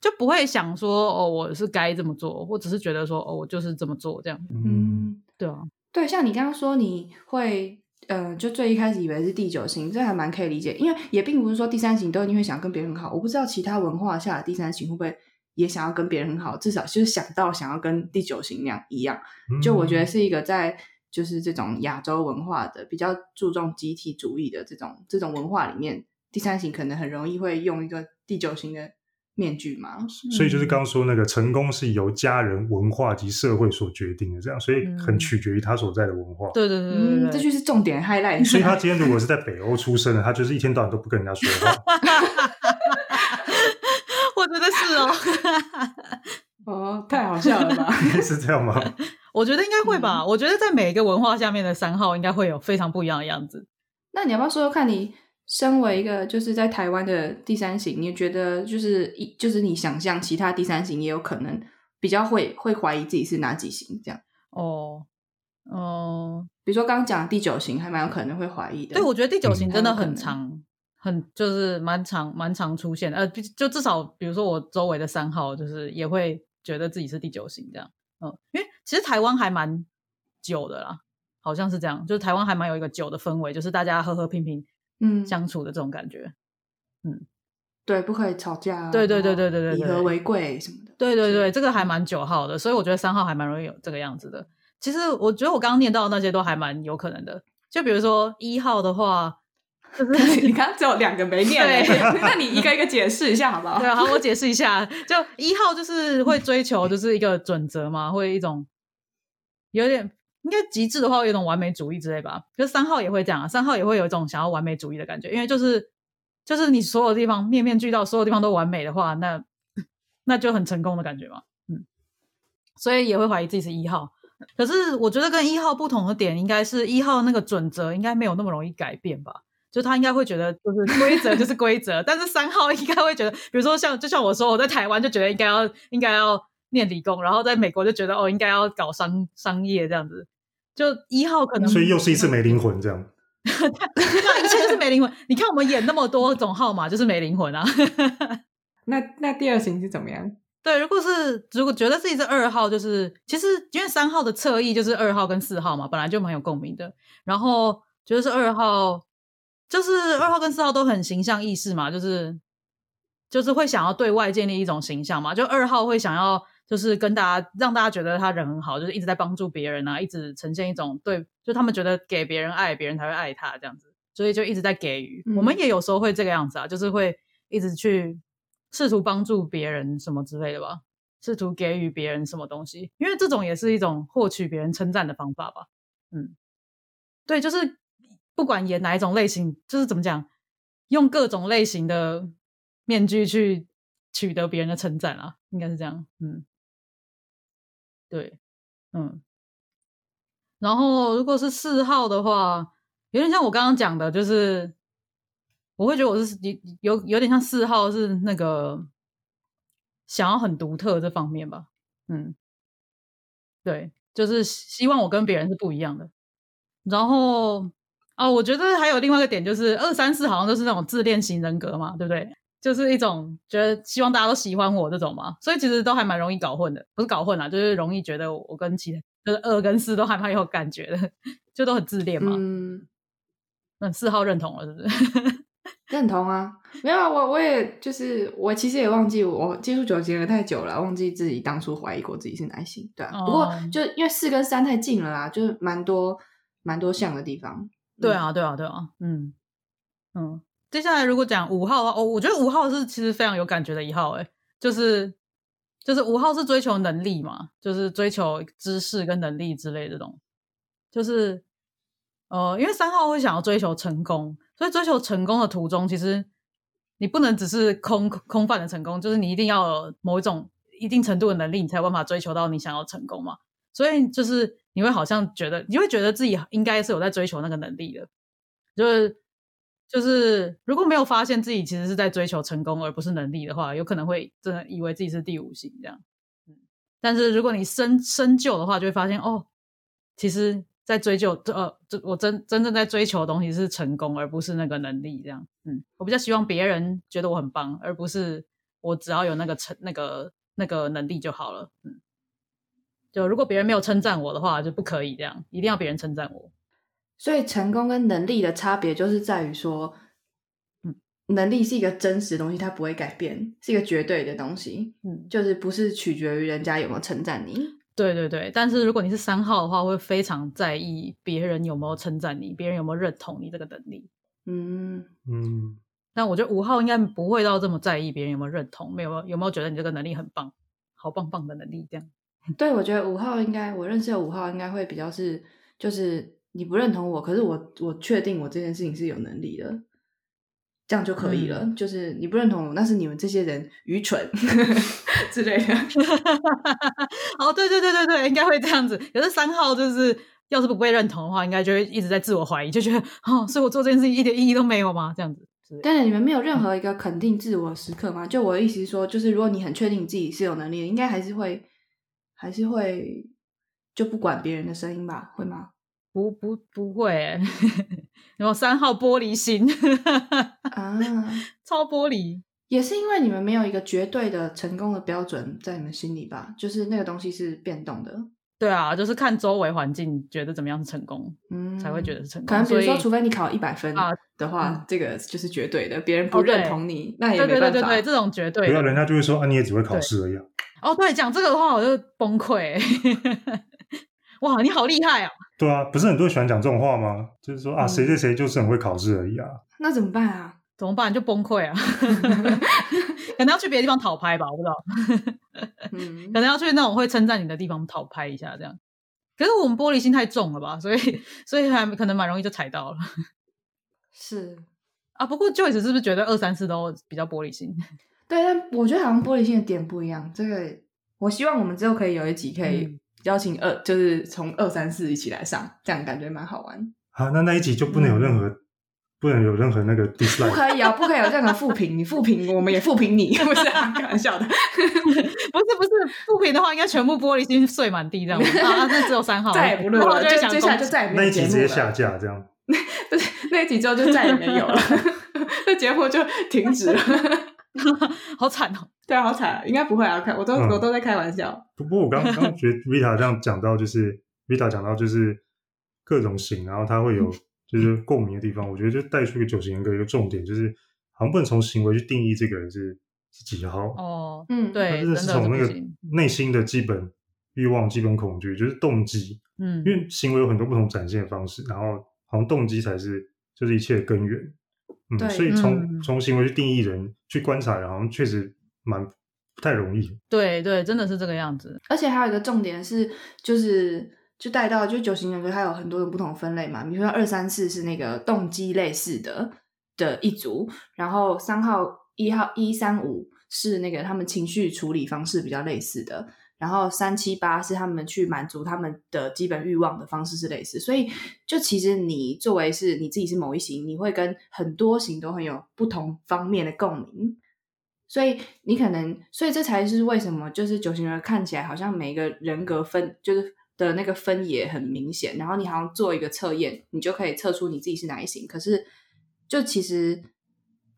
就不会想说哦，我是该这么做，我只是觉得说哦，我就是这么做这样。嗯，嗯，对啊，对，像你刚刚说你会，呃，就最一开始以为是第九型，这还蛮可以理解，因为也并不是说第三型都一定会想跟别人很好。我不知道其他文化下的第三型会不会也想要跟别人很好，至少就是想到想要跟第九型那样一样。就我觉得是一个在就是这种亚洲文化的比较注重集体主义的这种这种文化里面，第三型可能很容易会用一个第九型的面具嘛。所以就是刚刚说那个成功是由家人、文化及社会所决定的，这样，所以很嗯取决于他所在的文化。对对对对嗯，对对，这就是重点 highlight。所以他今天如果是在北欧出生的，他就是一天到晚都不跟人家说话。哦，哦，太好笑了吧？是这样吗？我觉得应该会吧。我觉得在每一个文化下面的三号应该会有非常不一样的样子。那你要不要说说看你身为一个就是在台湾的第三型，你觉得就是一就是你想象其他第三型也有可能比较会会怀疑自己是哪几型这样？哦，哦、比如说刚刚讲的第九型，还蛮有可能会怀疑的。对，我觉得第九型嗯真的很长，很就是蛮常蛮常出现的。呃，就至少比如说我周围的三号，就是也会觉得自己是第九型这样。嗯，因为其实台湾还蛮久的啦，好像是这样，就是台湾还蛮有一个久的氛围，就是大家和和平平嗯，相处的这种感觉。嗯对，不可以吵架对对对对对对以和为贵什么的。对对对，这个还蛮九号的，所以我觉得三号还蛮容易有这个样子的。其实我觉得我刚刚念到的那些都还蛮有可能的，就比如说一号的话，就是你刚刚只有两个没念 那你一个一个解释一下好不好？对，好，我解释一下，就一号就是会追求就是一个准则嘛，会一种有点应该极致的话，有一种完美主义之类吧。就三号也会这样啊，三号也会有一种想要完美主义的感觉，因为就是就是你所有地方面面俱到，所有地方都完美的话，那那就很成功的感觉嘛，嗯，所以也会怀疑自己是一号。可是我觉得跟一号不同的点，应该是一号那个准则应该没有那么容易改变吧。就他应该会觉得，就是规则就是规则，但是三号应该会觉得，比如说像就像我说，我在台湾就觉得应该要应该要念理工，然后在美国就觉得哦应该要搞商商业这样子。就一号可能，所以又是一次没灵魂这样。那一切就是没灵魂。你看我们演那么多种号码，就是没灵魂啊。那那第二型是怎么样？对，如果是如果觉得自己是二号，就是其实因为三号的侧翼就是二号跟四号嘛，本来就蛮有共鸣的。然后觉得是二号，就是二号跟四号都很形象意识嘛，就是就是会想要对外建立一种形象嘛。就二号会想要就是跟大家让大家觉得他人很好，就是一直在帮助别人啊，一直呈现一种对，就他们觉得给别人爱，别人才会爱他这样子，所以就一直在给予。嗯我们也有时候会这个样子啊，就是会一直去试图帮助别人什么之类的吧，试图给予别人什么东西，因为这种也是一种获取别人称赞的方法吧。嗯，对，就是不管演哪一种类型，就是怎么讲，用各种类型的面具去取得别人的称赞啊，应该是这样。嗯，对，嗯。然后如果是四号的话，有点像我刚刚讲的，就是我会觉得我是有有有点像四号是那个想要很独特这方面吧，嗯，对，就是希望我跟别人是不一样的。然后哦，我觉得还有另外一个点就是二三四好像都是那种自恋型人格嘛，对不对？就是一种觉得希望大家都喜欢我这种嘛，所以其实都还蛮容易搞混的，不是搞混啦，就是容易觉得我跟其他就是二跟四都还蛮有感觉的，就都很自恋嘛。嗯，嗯，四号认同了是不是？认同啊，没有啊，我我也就是我其实也忘记我接触九型了太久了，忘记自己当初怀疑过自己是哪一型，对啊。不过哦就因为四跟三太近了啦，就是蛮多蛮多像的地方。对啊，对啊，对啊，嗯嗯。接下来如果讲五号的话，哦，我觉得五号是其实非常有感觉的一号，诶，就是就是五号是追求能力嘛，就是追求知识跟能力之类这种，就是呃，因为三号会想要追求成功，所以追求成功的途中，其实你不能只是空空泛的成功，就是你一定要有某一种一定程度的能力，你才有办法追求到你想要成功嘛。所以就是你会好像觉得，你会觉得自己应该是有在追求那个能力的，就是就是如果没有发现自己其实是在追求成功而不是能力的话，有可能会真的以为自己是第五型这样。嗯，但是如果你深深究的话，就会发现哦，其实在追求呃这我真真正在追求的东西是成功，而不是那个能力这样。嗯，我比较希望别人觉得我很棒，而不是我只要有那个成那个那个能力就好了。嗯。就如果别人没有称赞我的话，就不可以这样，一定要别人称赞我。所以成功跟能力的差别就是在于说，嗯，能力是一个真实的东西，它不会改变，是一个绝对的东西，嗯，就是不是取决于人家有没有称赞你。对对对，但是如果你是三号的话，会非常在意别人有没有称赞你，别人有没有认同你这个能力。嗯，嗯，但我觉得五号应该不会到这么在意别人有没有认同，没有有没有觉得你这个能力很棒，好棒棒的能力这样。对，我觉得五号应该，我认识的五号应该会比较是，就是你不认同我，可是我我确定我这件事情是有能力的，这样就可以了。就是你不认同我，那是你们这些人愚蠢 之类的。哦，对对对对对，应该会这样子。可是三号就是，要是不被认同的话，应该就会一直在自我怀疑，就觉得哦，所以我做这件事情一点意义都没有吗？这样子。但是你们没有任何一个肯定自我的时刻吗？就我的意思是说，就是如果你很确定你自己是有能力的，应该还是会，还是会就不管别人的声音吧？会吗？不不不会欸，然后三号玻璃心，啊，超玻璃。也是因为你们没有一个绝对的成功的标准在你们心里吧？就是那个东西是变动的，对啊，就是看周围环境，觉得怎么样是成功，嗯，才会觉得是成功。可能比如说，除非你考一百分啊的话，嗯这个就是绝对的，别人不认同你，那也对没办法。对对对对，这种绝对不要人家就会说啊，你也只会考试而已啊。哦，对，讲这个的话我就崩溃。哇，你好厉害啊！对啊，不是很多人喜欢讲这种话吗？就是说啊，嗯谁谁谁就是很会考试而已啊。那怎么办啊？怎么办？就崩溃啊！可能要去别的地方讨拍吧，我不知道。嗯 可，能要去那种会称赞你的地方讨拍一下，这样。可是我们玻璃心太重了吧，所以所以还可能蛮容易就踩到了是，啊。不过 Joyce 是不是觉得二三四都比较玻璃心？对，但我觉得好像玻璃心的点不一样。这个，我希望我们之后可以有一集可以嗯邀请二，就是从二三四一起来上，这样感觉蛮好玩。好，那那一集就不能有任何，不能有任何那个 不 dislike 不。可以啊，不可以有任何负评，你负评我们也负评你，不是啊？开玩笑的。不是不是，不评的话应该全部玻璃心碎满地这样吗。啊，那只有三号，再也不录了，就接下来就再也没那一集。直接下架这样。不是那一集之后就再也没有了，这节目就停止了。好惨哦。对啊，好惨啊！应该不会啊，开我都、嗯我都在开玩笑。不过我刚刚觉得 Vita 这样讲到，就是 Vita 讲到就是各种型，然后它会有就是共鸣的地方，我觉得就带出一个九型人格一个重点，就是好像不能从行为去定义这个人是是几号，哦，嗯，它对，真的是从那个。内心的基本欲望、基本恐惧，就是动机，嗯因为行为有很多不同展现的方式，然后好像动机才是就是一切的根源。嗯，所以从、嗯从行为去定义人，去观察人，好像确实蛮不太容易。对对，真的是这个样子。而且还有一个重点是，就是就带到就九型人格，它有很多种不同分类嘛。比如说二三四是那个动机类似的的一组，然后三号、一号、一三五是那个他们情绪处理方式比较类似的，然后三七八是他们去满足他们的基本欲望的方式是类似。所以就其实你作为是你自己是某一型，你会跟很多型都很有不同方面的共鸣。所以你可能，所以这才是为什么就是九型人看起来好像每一个人格分就是的那个分野很明显，然后你好像做一个测验，你就可以测出你自己是哪一型。可是就其实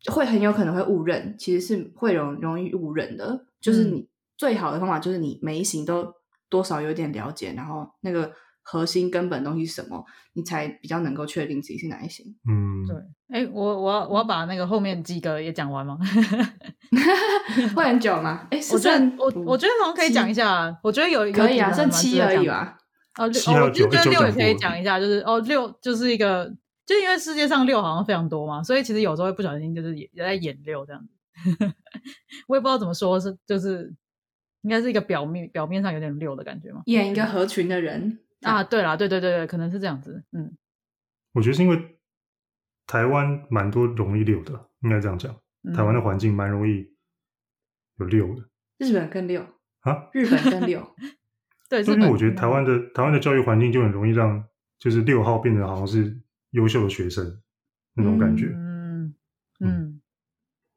会很有可能会误认，其实是会容容易误认的。就是你最好的方法就是你每一型都多少有点了解，然后那个核心根本东西是什么，你才比较能够确定自己是哪一型。嗯，对，哎，我我要我要把那个后面几个也讲完吗？会很久吗？哎，我觉得我嗯我觉得好像可以讲一下，我觉得有有可以啊，剩七而已吧。哦，六我就觉得六也可以讲一下，就是哦，六就是一个，就因为世界上六好像非常多嘛，所以其实有时候会不小心就是也也在演六这样子，我也不知道怎么说，是就是应该是一个表面表面上有点六的感觉嘛。演一个合群的人啊，对啦，对对对对，可能是这样子，嗯，我觉得是因为台湾蛮多容易溜的，应该这样讲。嗯台湾的环境蛮容易有溜的日本更六，啊，日本更六，对，就日本因为我觉得台湾的台湾的教育环境就很容易让就是六号变得好像是优秀的学生那种感觉。嗯嗯，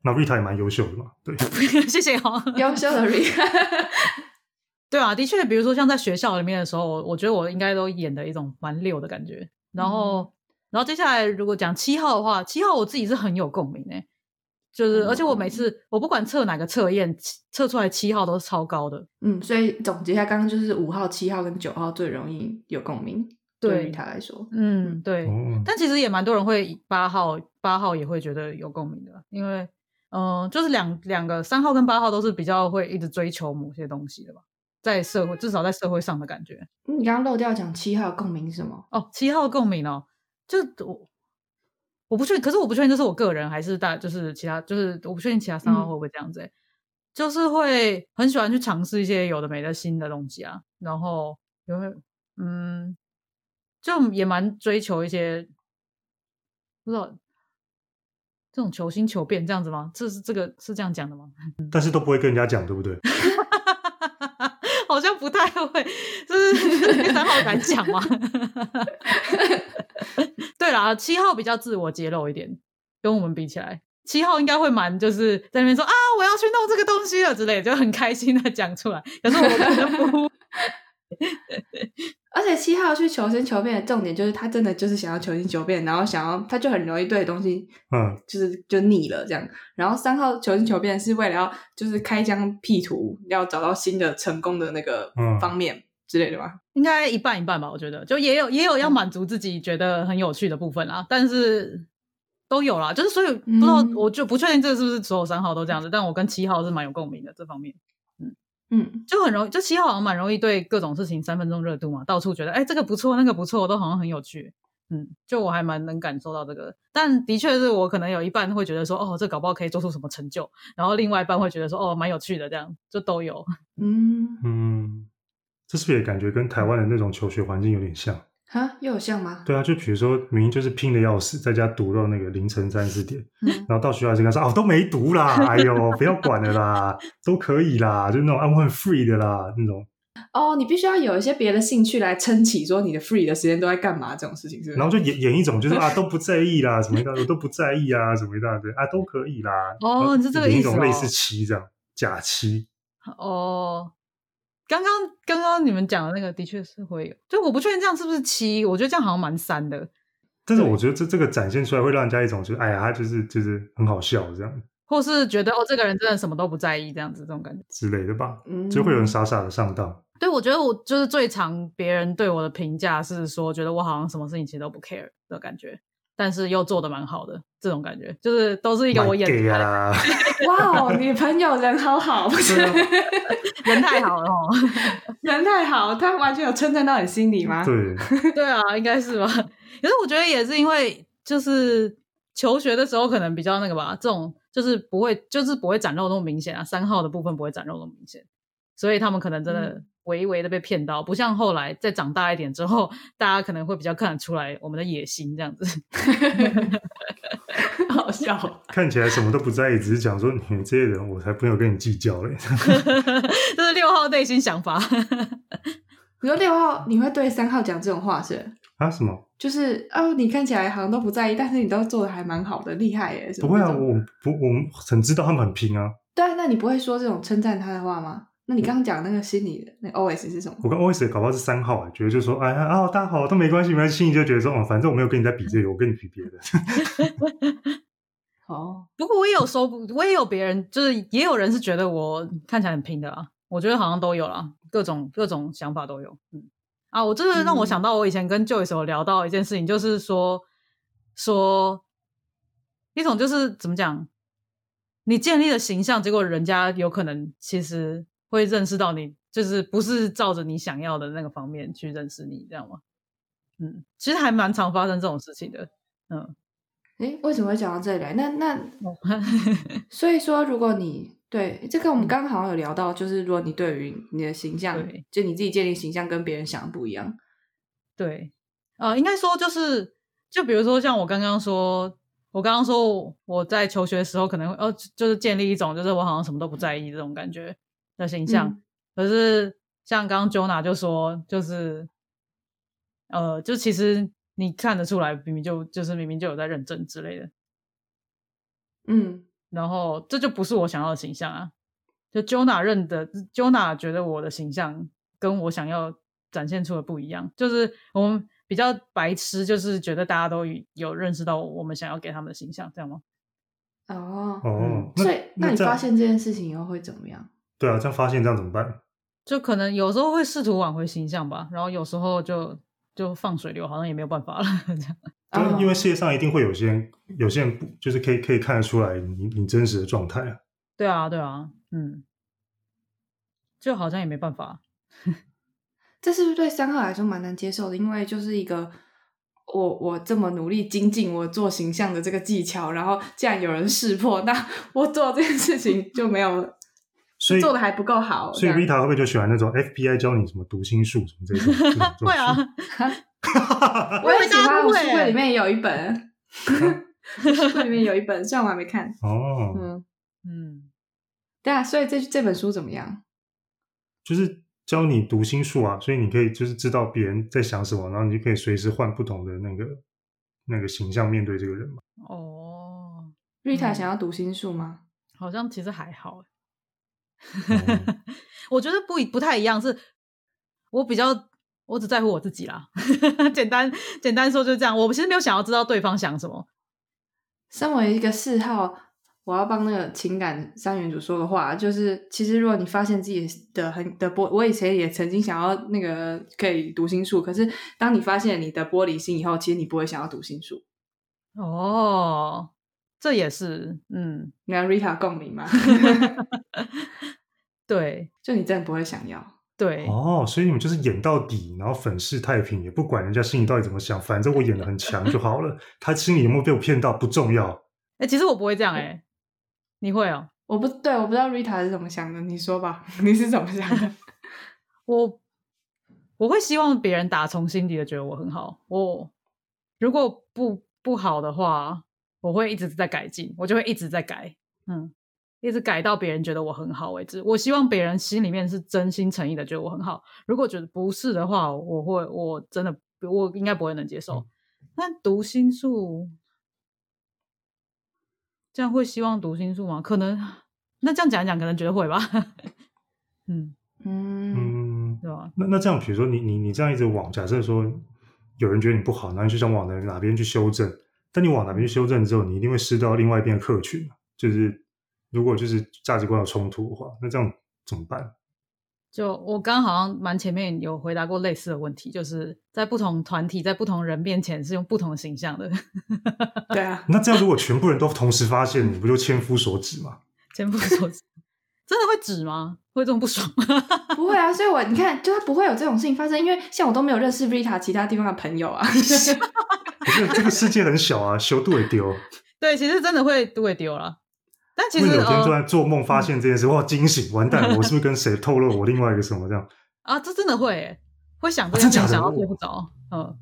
那 Rita 也蛮优秀的嘛，对，谢谢哦。优秀的 Rita，对啊，的确，比如说像在学校里面的时候，我我觉得我应该都演的一种蛮溜的感觉。然后，然后接下来如果讲七号的话，七号我自己是很有共鸣诶，就是而且我每次我不管测哪个测验，测出来七号都是超高的。嗯，所以总结一下，刚刚就是五号、七号跟九号最容易有共鸣，对于他来说，嗯，对。哦，但其实也蛮多人会八号，八号也会觉得有共鸣的，因为嗯、呃就是两两个三号跟八号都是比较会一直追求某些东西的吧，在社会至少在社会上的感觉。你刚刚漏掉讲七号共鸣是什么？哦，七号共鸣哦，就我我不确定，可是我不确定这是我个人还是大，就是其他，就是我不确定其他三号嗯会不会这样子、欸就是会很喜欢去尝试一些有的没的新的东西啊，然后也会嗯，就也蛮追求一些不知道这种求新求变这样子吗？这是这个是这样讲的吗？但是都不会跟人家讲，对不对？好像不太会，就是 三号敢讲吗？对啦，七号比较自我揭露一点，跟我们比起来，七号应该会蛮就是在那边说啊，我要去弄这个东西了之类，就很开心的讲出来。可是我可能不，而且七号去求新求变的重点就是他真的就是想要求新求变，然后想要他就很容易对东西嗯，就是就腻了这样。然后三号求新求变是为了要就是开疆辟土，要找到新的成功的那个嗯方面之类的吧。应该一半一半吧，我觉得就也有也有要满足自己觉得很有趣的部分啦，但是都有啦，就是所以不知道、嗯我就不确定这是不是所有三号都这样子，但我跟七号是蛮有共鸣的这方面。嗯，就很容易，就七号好像蛮容易对各种事情三分钟热度嘛，到处觉得哎、这个不错，那个不错，都好像很有趣。嗯，就我还蛮能感受到这个，但的确是我可能有一半会觉得说，哦，这搞不好可以做出什么成就，然后另外一半会觉得说，哦，蛮有趣的，这样就都有。嗯，嗯，这是不是也感觉跟台湾的那种求学环境有点像？哈，又有像吗？对啊，就比如说明明就是拼的要死，在家读到那个凌晨三四点，嗯然后到学校就跟他说哦都没读啦，哎呦不要管了啦，都可以啦，就那种啊我很 free 的啦那种，哦，你必须要有一些别的兴趣来撑起，说你的 free 的时间都在干嘛这种事情，是不是？然后就演演一种就是啊 都不在意啦，什么一大堆都不在意啊，什么一大堆啊都可以啦。哦你是这个意思哦演一种类似期这样假期，哦，刚刚刚刚你们讲的那个的确是会有，就我不确定这样是不是七，我觉得这样好像蛮三的，但是我觉得这这个展现出来会让人家一种就是哎呀他就是就是很好笑这样或是觉得哦这个人真的什么都不在意这样子这种感觉。之类的吧，嗯就会有人傻傻的上当。对，我觉得我就是最常别人对我的评价是说，觉得我好像什么事情其实都不 care 的感觉，但是又做的蛮好的这种感觉，就是都是一个我眼给太啊，哇哦，女朋友人好好，不是 人太好了哦。人太好，他完全有称赞到你心里吗？对，对啊，应该是吧。可是我觉得也是因为就是求学的时候可能比较那个吧，这种就是不会就是不会展露那么明显啊，三号的部分不会展露那么明显，所以他们可能真的嗯微微的被骗到，不像后来再长大一点之后，大家可能会比较看得出来我们的野心这样子。好笑。看起来什么都不在意，只是讲说你们这些人，我才不有跟你计较嘞。这是六号内心想法。比如六号，你会对三号讲这种话是？啊？什么？就是哦，你看起来好像都不在意，但是你都做的还蛮好的，厉害耶！不会啊，我不，我们很知道他们很拼啊。对啊，那你不会说这种称赞他的话吗？那你刚刚讲那个心理的那 OS 是什么？我跟 OS 搞不好是三号、啊，觉得就说，哎呀，啊，大家好，都没关系，没关系，心里就觉得说，哦，反正我没有跟你在比这个，我跟你比别的。哦，不过我也有收，我也有别人，就是也有人是觉得我看起来很拼的啊。我觉得好像都有啦，各种各种想法都有。嗯，啊，我这个让我想到我以前跟 Joyce 有聊到一件事情，就是说说一种就是怎么讲，你建立的形象，结果人家有可能其实会认识到你，就是不是照着你想要的那个方面去认识你，这样吗？嗯，其实还蛮常发生这种事情的。嗯，诶，为什么会讲到这里来？那那哦 所以说，如果你对这个，我们刚刚好像有聊到，就是如果你对于你的形象对，就你自己建立形象跟别人想的不一样，对，呃，应该说就是，就比如说像我刚刚说，我刚刚说我我在求学的时候可能会哦，就是建立一种就是我好像什么都不在意这种感觉的形象。嗯可是像刚刚 Jonah 就说，就是呃，就其实你看得出来，明明就就是明明就有在认真之类的，嗯，然后这就不是我想要的形象啊。就 Jonah 认的，Jonah 觉得我的形象跟我想要展现出的不一样，就是我们比较白痴，就是觉得大家都有认识到我们想要给他们的形象，这样吗？哦，哦，那所以那你发现这件事情以后会怎么样？对啊，这样发现这样怎么办？就可能有时候会试图挽回形象吧，然后有时候就就放水流，好像也没有办法了，这样。因为世界上一定会有些人，有些人不就是可以可以看得出来你你真实的状态啊。对啊，对啊，嗯，就好像也没办法。这是不是对三号来说蛮难接受的？因为就是一个我我这么努力精进我做形象的这个技巧，然后既然有人识破，那我做这件事情就没有所以做的还不够好。所以这样 Rita 会不会就喜欢那种 FBI 教你什么读心术什么这种？会啊，我也喜欢，我书柜里面也有一本，书柜里面有一本，虽然我还没看。哦，嗯，嗯，对啊，所以这这本书怎么样？就是教你读心术啊，所以你可以就是知道别人在想什么，然后你就可以随时换不同的那个那个形象面对这个人嘛。哦，Rita 嗯想要读心术吗？好像其实还好。哦 我觉得不不太一样，是我比较我只在乎我自己啦。简单简单说就是这样，我其实没有想要知道对方想什么。身为一个四号，我要帮那个情感三元组说的话，就是其实如果你发现自己的很的玻，我以前也曾经想要那个可以读心术，可是当你发现你的玻璃心以后，其实你不会想要读心术。哦，这也是，嗯，你跟 Rita 共鸣吗？对，就你真的不会想要。对，哦，所以你们就是演到底，然后粉饰太平，也不管人家心里到底怎么想，反正我演的很强就好了。他心里有没有被我骗到不重要。哎、其实我不会这样哎、你会哦？我不对，我不知道 Rita 是怎么想的，你说吧，你是怎么想的？我我会希望别人打从心底的觉得我很好。我如果不不好的话，我会一直在改进，我就会一直在改，嗯，一直改到别人觉得我很好为止。我希望别人心里面是真心诚意的觉得我很好。如果觉得不是的话，我会我真的我应该不会能接受。那读心术这样会希望读心术吗？可能那这样讲一讲，可能觉得会吧。嗯，嗯，嗯，对吧？那那这样，比如说你你你这样一直往，假设说有人觉得你不好，然后你就想往哪哪边去修正，但你往哪边去修正之后，你一定会失掉另外一边的客群嘛。就是如果就是价值观有冲突的话，那这样怎么办？就我刚刚好像蛮前面有回答过类似的问题，就是在不同团体、在不同人面前是用不同的形象的。对啊，那这样如果全部人都同时发现，你不就千夫所指吗？千夫所指，真的会指吗？会这么不爽吗？不会啊，所以我你看，就是不会有这种事情发生，因为像我都没有认识 Rita 其他地方的朋友啊。可是这个世界很小啊，修度也丢。对，其实真的会都会丢了。但其实有天突呃然做梦发现这件事，哇，惊醒，完蛋了！我是不是跟谁透露我另外一个什么这样？啊，这真的会耶会想这啊件事情，真假的想到睡不着。嗯，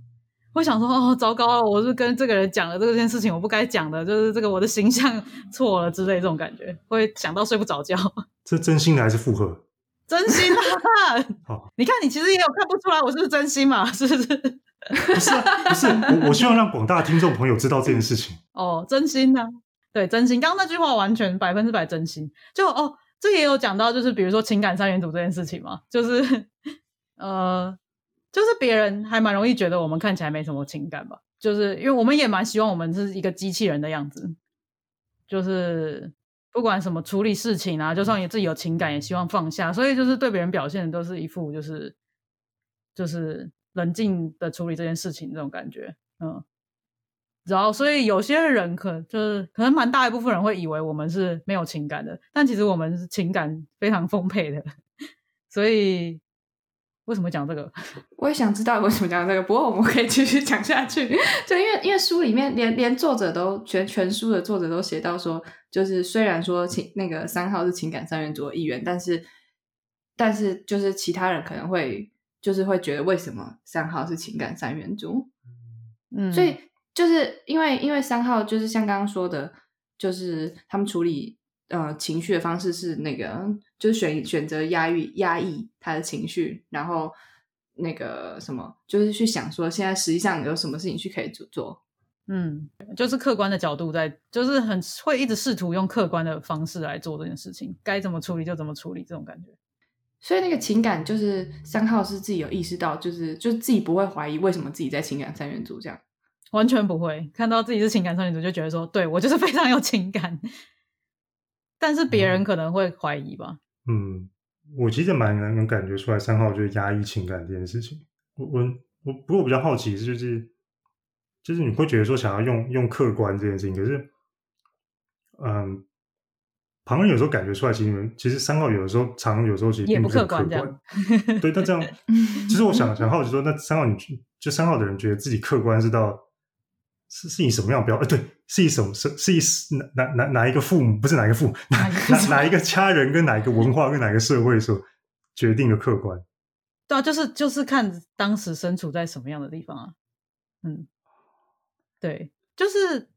会想说哦，糟糕了，我是跟这个人讲了这件事情，我不该讲的，就是这个我的形象 错了之类这种感觉，会想到睡不着觉。这真心的还是附和？真心啊！好你看，你其实也有看不出来我是不是真心嘛？是不是？不是啊，不是我，我希望让广大听众朋友知道这件事情。哦，真心呢、对，真心。刚刚那句话完全百分之百真心。就哦，这也有讲到，就是比如说情感三元组这件事情嘛，就是呃，就是别人还蛮容易觉得我们看起来没什么情感吧，就是因为我们也蛮希望我们是一个机器人的样子，就是不管什么处理事情啊，就算你自己有情感，也希望放下，所以就是对别人表现的都是一副就是就是冷静的处理这件事情这种感觉，嗯。然后，所以有些人可就是可能蛮大一部分人会以为我们是没有情感的，但其实我们是情感非常丰沛的。所以为什么讲这个？我也想知道为什么讲这个，不过我们可以继续讲下去。就因为因为书里面连连作者都全全书的作者都写到说，就是虽然说情那个三号是情感三元组的一员，但是但是就是其他人可能会就是会觉得为什么三号是情感三元组？嗯，所以就是因为因为三号就是像刚刚说的，就是他们处理呃情绪的方式是那个就是选选择压抑压抑他的情绪，然后那个什么就是去想说现在实际上有什么事情去可以做做。嗯，就是客观的角度在，就是很会一直试图用客观的方式来做这件事情，该怎么处理就怎么处理，这种感觉。所以那个情感就是三号是自己有意识到，就是就是自己不会怀疑为什么自己在情感三元组这样。完全不会看到自己是情感三元组，就觉得说，对我就是非常有情感。但是别人可能会怀疑吧。嗯，我其实蛮能能感觉出来，三号就是压抑情感这件事情。我我我，不过我比较好奇是就是就是你会觉得说想要用用客观这件事情，可是嗯，旁人有时候感觉出来，其实你们其实三号有的时候常有时候其实也不客客观 对，那这样 其实我想想好奇说，那三号你就三号的人觉得自己客观是到是是以什么样的标？呃，对，是以什么是是以哪哪哪哪一个父母不是哪一个父母哪 哪一哪一个家人跟哪一个文化跟哪一个社会所决定的客观？对啊，就是就是看当时身处在什么样的地方啊。嗯，对，就是，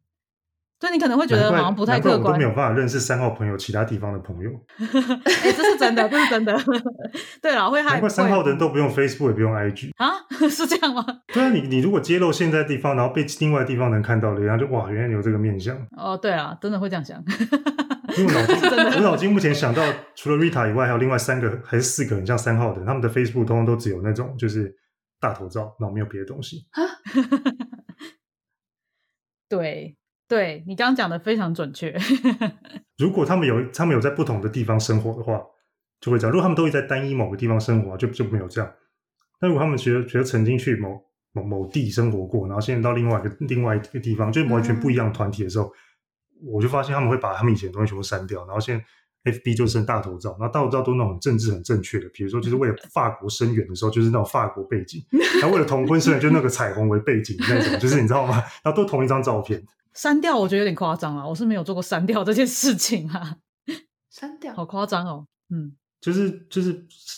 就你可能会觉得好像不太客观都没，有办法认识三号朋友其他地方的朋友。哎、这是真的，这是真的。对了，会害难怪三号的人都不用 Facebook 也不用 IG。啊，是这样吗？对啊，你你如果揭露现在地方，然后被另外地方人看到了，人家就哇，原来你有这个面相。哦，对啊，真的会这样想。因为我脑筋，真的我脑筋目前想到，除了 Rita 以外，还有另外三个还是四个很像三号的人，他们的 Facebook 通通都只有那种就是大头照，然后没有别的东西。对，对你刚刚讲的非常准确。如果他们有他们有在不同的地方生活的话，就会这样。如果他们都会在单一某个地方生活，就就没有这样。但如果他们觉得觉得曾经去某某某地生活过，然后现在到另外一个另外一个地方，就是完全不一样的团体的时候，我就发现他们会把他们以前的东西全部删掉，然后现在 FB 就剩大头照，然后大头照都那种政治很正确的，比如说就是为了法国声援的时候，就是那种法国背景；然后为了同婚声援，就那个彩虹为背景那种，就是你知道吗？然后都同一张照片。删掉我觉得有点夸张啊，我是没有做过删掉这件事情啊，删掉好夸张哦。嗯，就是就是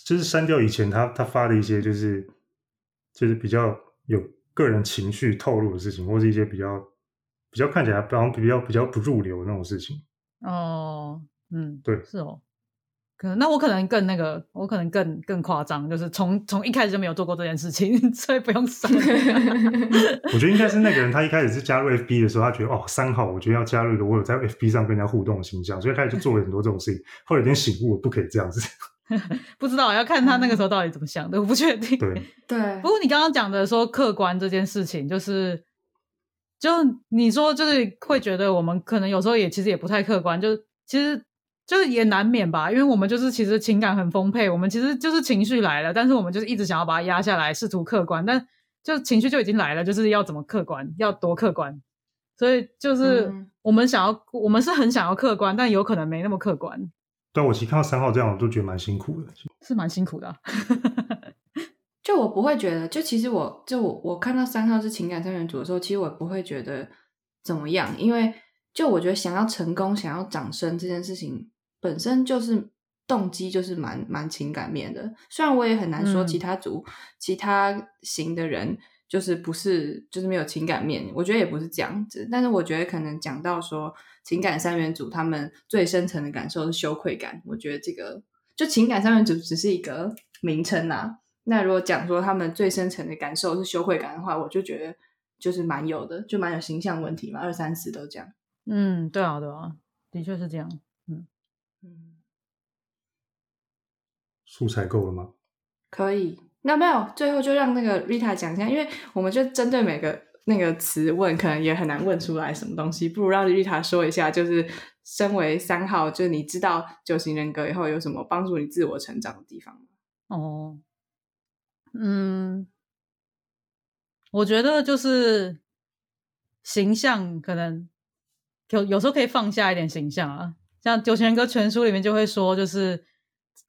就是删掉以前他他发的一些就是就是比较有个人情绪透露的事情，或是一些比较比较看起来比较比较比较不入流的那种事情。哦，嗯，对，是哦。可能那我可能更那个，我可能更更夸张，就是从从一开始就没有做过这件事情，所以不用删。我觉得应该是那个人，他一开始是加入 FB 的时候，他觉得哦三号，我觉得要加入一个我有在 FB 上跟人家互动的形象，所以开始就做了很多这种事情。后来有点醒悟，不可以这样子。不知道要看他那个时候到底怎么想的，我不确定。对对。不过你刚刚讲的说客观这件事情，就是就你说就是会觉得我们可能有时候也其实也不太客观，就其实。就是也难免吧，因为我们就是其实情感很丰沛，我们其实就是情绪来了，但是我们就是一直想要把它压下来，试图客观，但就情绪就已经来了，就是要怎么客观，要多客观，所以就是我们想要，我们是很想要客观，但有可能没那么客观。对，我其实看到三号这样，我都觉得蛮辛苦的，是蛮辛苦的。就我不会觉得，就其实我就我我看到三号是情感三元组的时候，其实我不会觉得怎么样，因为就我觉得想要成功、想要掌声这件事情。本身就是动机就是蛮蛮情感面的，虽然我也很难说其他组其他型的人就是不是就是没有情感面，我觉得也不是这样子，但是我觉得可能讲到说情感三元组他们最深层的感受是羞愧感，我觉得这个就情感三元组只是一个名称呐，那如果讲说他们最深层的感受是羞愧感的话，我就觉得就是蛮有的，就蛮有形象问题嘛，二三十都这样。嗯，对啊，对啊，的确是这样。嗯，素材够了吗？可以，那没有，最后就让那个 Rita 讲一下，因为我们就针对每个那个词问，可能也很难问出来什么东西，不如让 Rita 说一下，就是身为三号，就是你知道九型人格以后有什么帮助你自我成长的地方吗？哦，嗯，我觉得就是形象，可能有有时候可以放下一点形象啊。像《九型人格全书》里面就会说，就是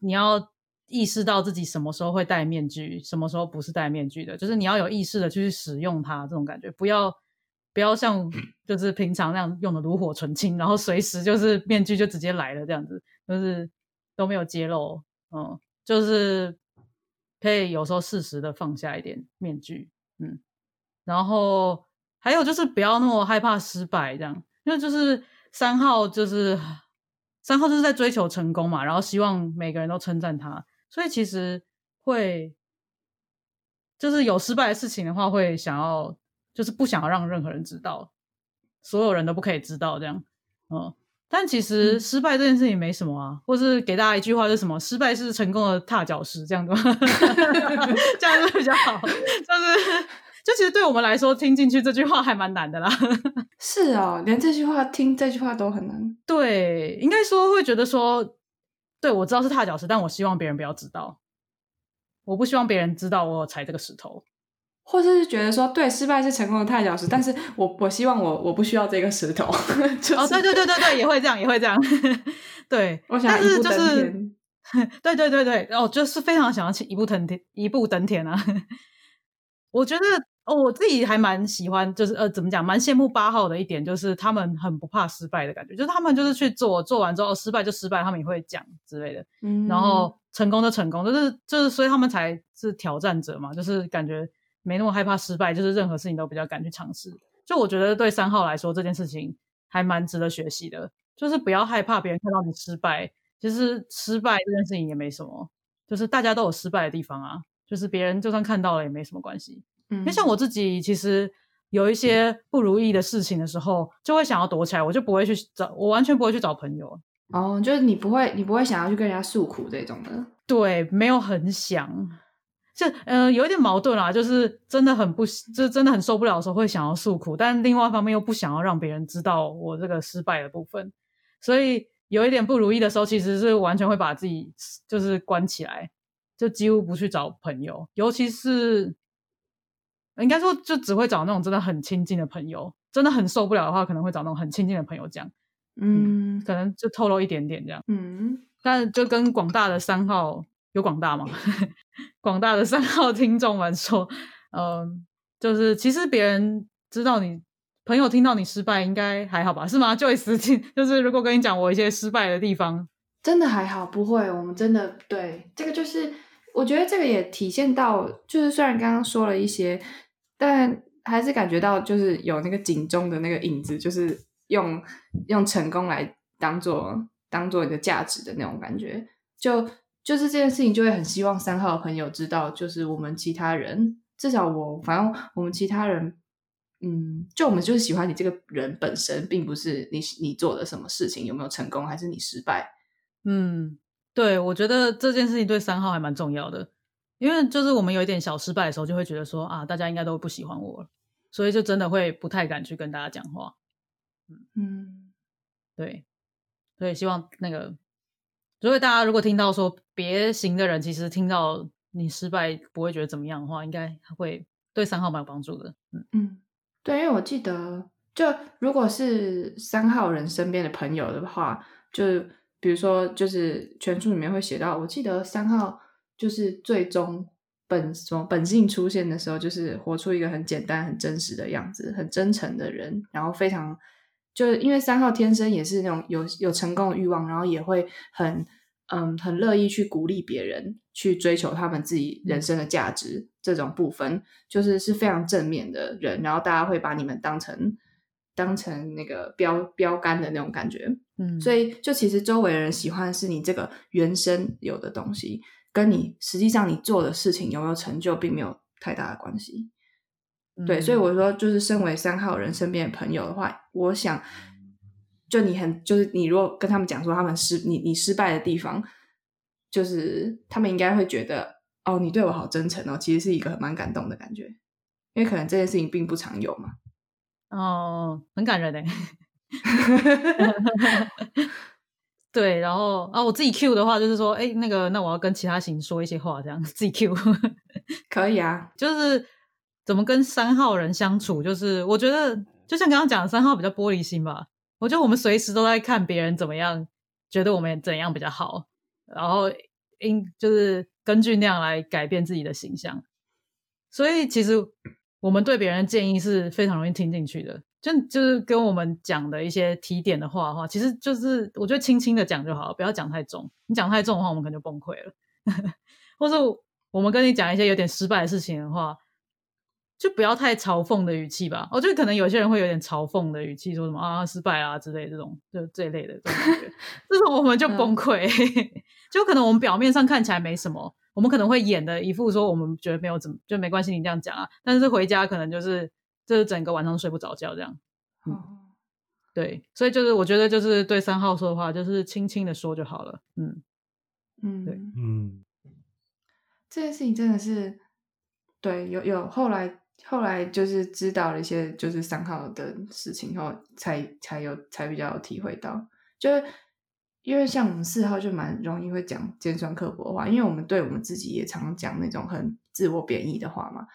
你要意识到自己什么时候会戴面具，什么时候不是戴面具的，就是你要有意识的去使用它，这种感觉不要不要像就是平常那样用的炉火纯青，然后随时就是面具就直接来了这样子，就是都没有揭露，嗯，就是可以有时候适时的放下一点面具，嗯，然后还有就是不要那么害怕失败，这样，因为就是三号就是。三号就是在追求成功嘛，然后希望每个人都称赞他，所以其实会就是有失败的事情的话，会想要就是不想要让任何人知道，所有人都不可以知道这样，嗯，但其实失败这件事情没什么啊，或是给大家一句话，就是什么失败是成功的踏脚石，这样子，这样子比较好，就是。就其实对我们来说，听进去这句话还蛮难的啦。是哦，连这句话听这句话都很难。对，应该说会觉得说，对我知道是踏脚石，但我希望别人不要知道。我不希望别人知道我踩这个石头，或者是觉得说，对，失败是成功的踏脚石，但是我我希望我我不需要这个石头。哦，对对对对对，也会这样，也会这样。对，我想一步登天。对对对对，哦，就是非常想要去一步登天，一步登天啊！我觉得。哦，我自己还蛮喜欢，就是呃，怎么讲，蛮羡慕八号的一点，就是他们很不怕失败的感觉，就是他们就是去做，做完之后失败就失败，他们也会讲之类的，嗯，然后成功就成功，就是就是，所以他们才是挑战者嘛，就是感觉没那么害怕失败，就是任何事情都比较敢去尝试。就我觉得对三号来说，这件事情还蛮值得学习的，就是不要害怕别人看到你失败，其实失败这件事情也没什么，就是大家都有失败的地方啊，就是别人就算看到了也没什么关系。因为像我自己，其实有一些不如意的事情的时候，就会想要躲起来，我就不会去找，我完全不会去找朋友。哦，就是你不会，你不会想要去跟人家诉苦这种的。对，没有很想，就嗯，有一点矛盾啦，就是真的很不，就真的很受不了的时候会想要诉苦，但另外一方面又不想要让别人知道我这个失败的部分，所以有一点不如意的时候，其实是完全会把自己就是关起来，就几乎不去找朋友，尤其是。应该说，就只会找那种真的很亲近的朋友，真的很受不了的话，可能会找那种很亲近的朋友讲。嗯可能就透露一点点这样。嗯但就跟广大的三号有广大吗？广大的三号听众们说，嗯、就是其实别人知道你朋友听到你失败，应该还好吧？是吗？Joyce 听就是如果跟你讲我一些失败的地方，真的还好，不会，我们真的对这个就是，我觉得这个也体现到，就是虽然刚刚说了一些，但还是感觉到就是有那个警钟的那个影子，就是用用成功来当做当做你的价值的那种感觉，就就是这件事情就会很希望三号的朋友知道，就是我们其他人，至少我反正我们其他人。嗯，就我们就是喜欢你这个人本身，并不是你你做的什么事情有没有成功，还是你失败。嗯，对，我觉得这件事情对三号还蛮重要的，因为就是我们有一点小失败的时候，就会觉得说啊，大家应该都不喜欢我了，所以就真的会不太敢去跟大家讲话。嗯对，所以希望那个，如果大家如果听到说别行的人，其实听到你失败不会觉得怎么样的话，应该会对三号蛮有帮助的。嗯嗯，对，因为我记得，就如果是三号人身边的朋友的话，就比如说，就是全书里面会写到，我记得三号就是最终本什么本性出现的时候，就是活出一个很简单、很真实的样子，很真诚的人，然后非常。就是因为三号天生也是那种有有成功的欲望，然后也会很嗯很乐意去鼓励别人去追求他们自己人生的价值这种部分，就是是非常正面的人，然后大家会把你们当成当成那个标标杆的那种感觉，嗯，所以就其实周围的人喜欢的是你这个原生有的东西，跟你实际上你做的事情有没有成就，并没有太大的关系。对，所以嗯我说，就是身为三号人身边的朋友的话，我想，就你很，就是你如果跟他们讲说他们失你你失败的地方，就是他们应该会觉得，哦，你对我好真诚哦，其实是一个蛮感动的感觉，因为可能这件事情并不常有嘛。哦，很感人哎。对，然后啊，我自己 Q 的话就是说，哎，那个，那我要跟其他型说一些话，这样 自己 Q。可以啊，就是怎么跟三号人相处，就是我觉得就像刚刚讲的，三号比较玻璃心吧。我觉得我们随时都在看别人怎么样，觉得我们怎样比较好，然后应就是根据那样来改变自己的形象。所以其实我们对别人的建议是非常容易听进去的，就就是跟我们讲的一些提点的话的话，其实就是我觉得轻轻的讲就好，不要讲太重。你讲太重的话，我们可能就崩溃了，或者我们跟你讲一些有点失败的事情的话，就不要太嘲讽的语气吧。我觉得可能有些人会有点嘲讽的语气，说什么啊失败啊之类这种，就这一类的这种感觉，这种我们就崩溃。就可能我们表面上看起来没什么，我们可能会演的一副说我们觉得没有怎么就没关系，你这样讲啊，但是回家可能就是就是整个晚上睡不着觉这样。嗯哦对，所以就是我觉得就是对三号说的话，就是轻轻的说就好了。嗯，嗯，对嗯，这件事情真的是，对，有有后来后来就是知道了一些就是三号的事情后，才才有才比较有体会到，就是因为像我们四号就蛮容易会讲尖酸刻薄的话，因为我们对我们自己也常讲那种很自我贬义的话嘛，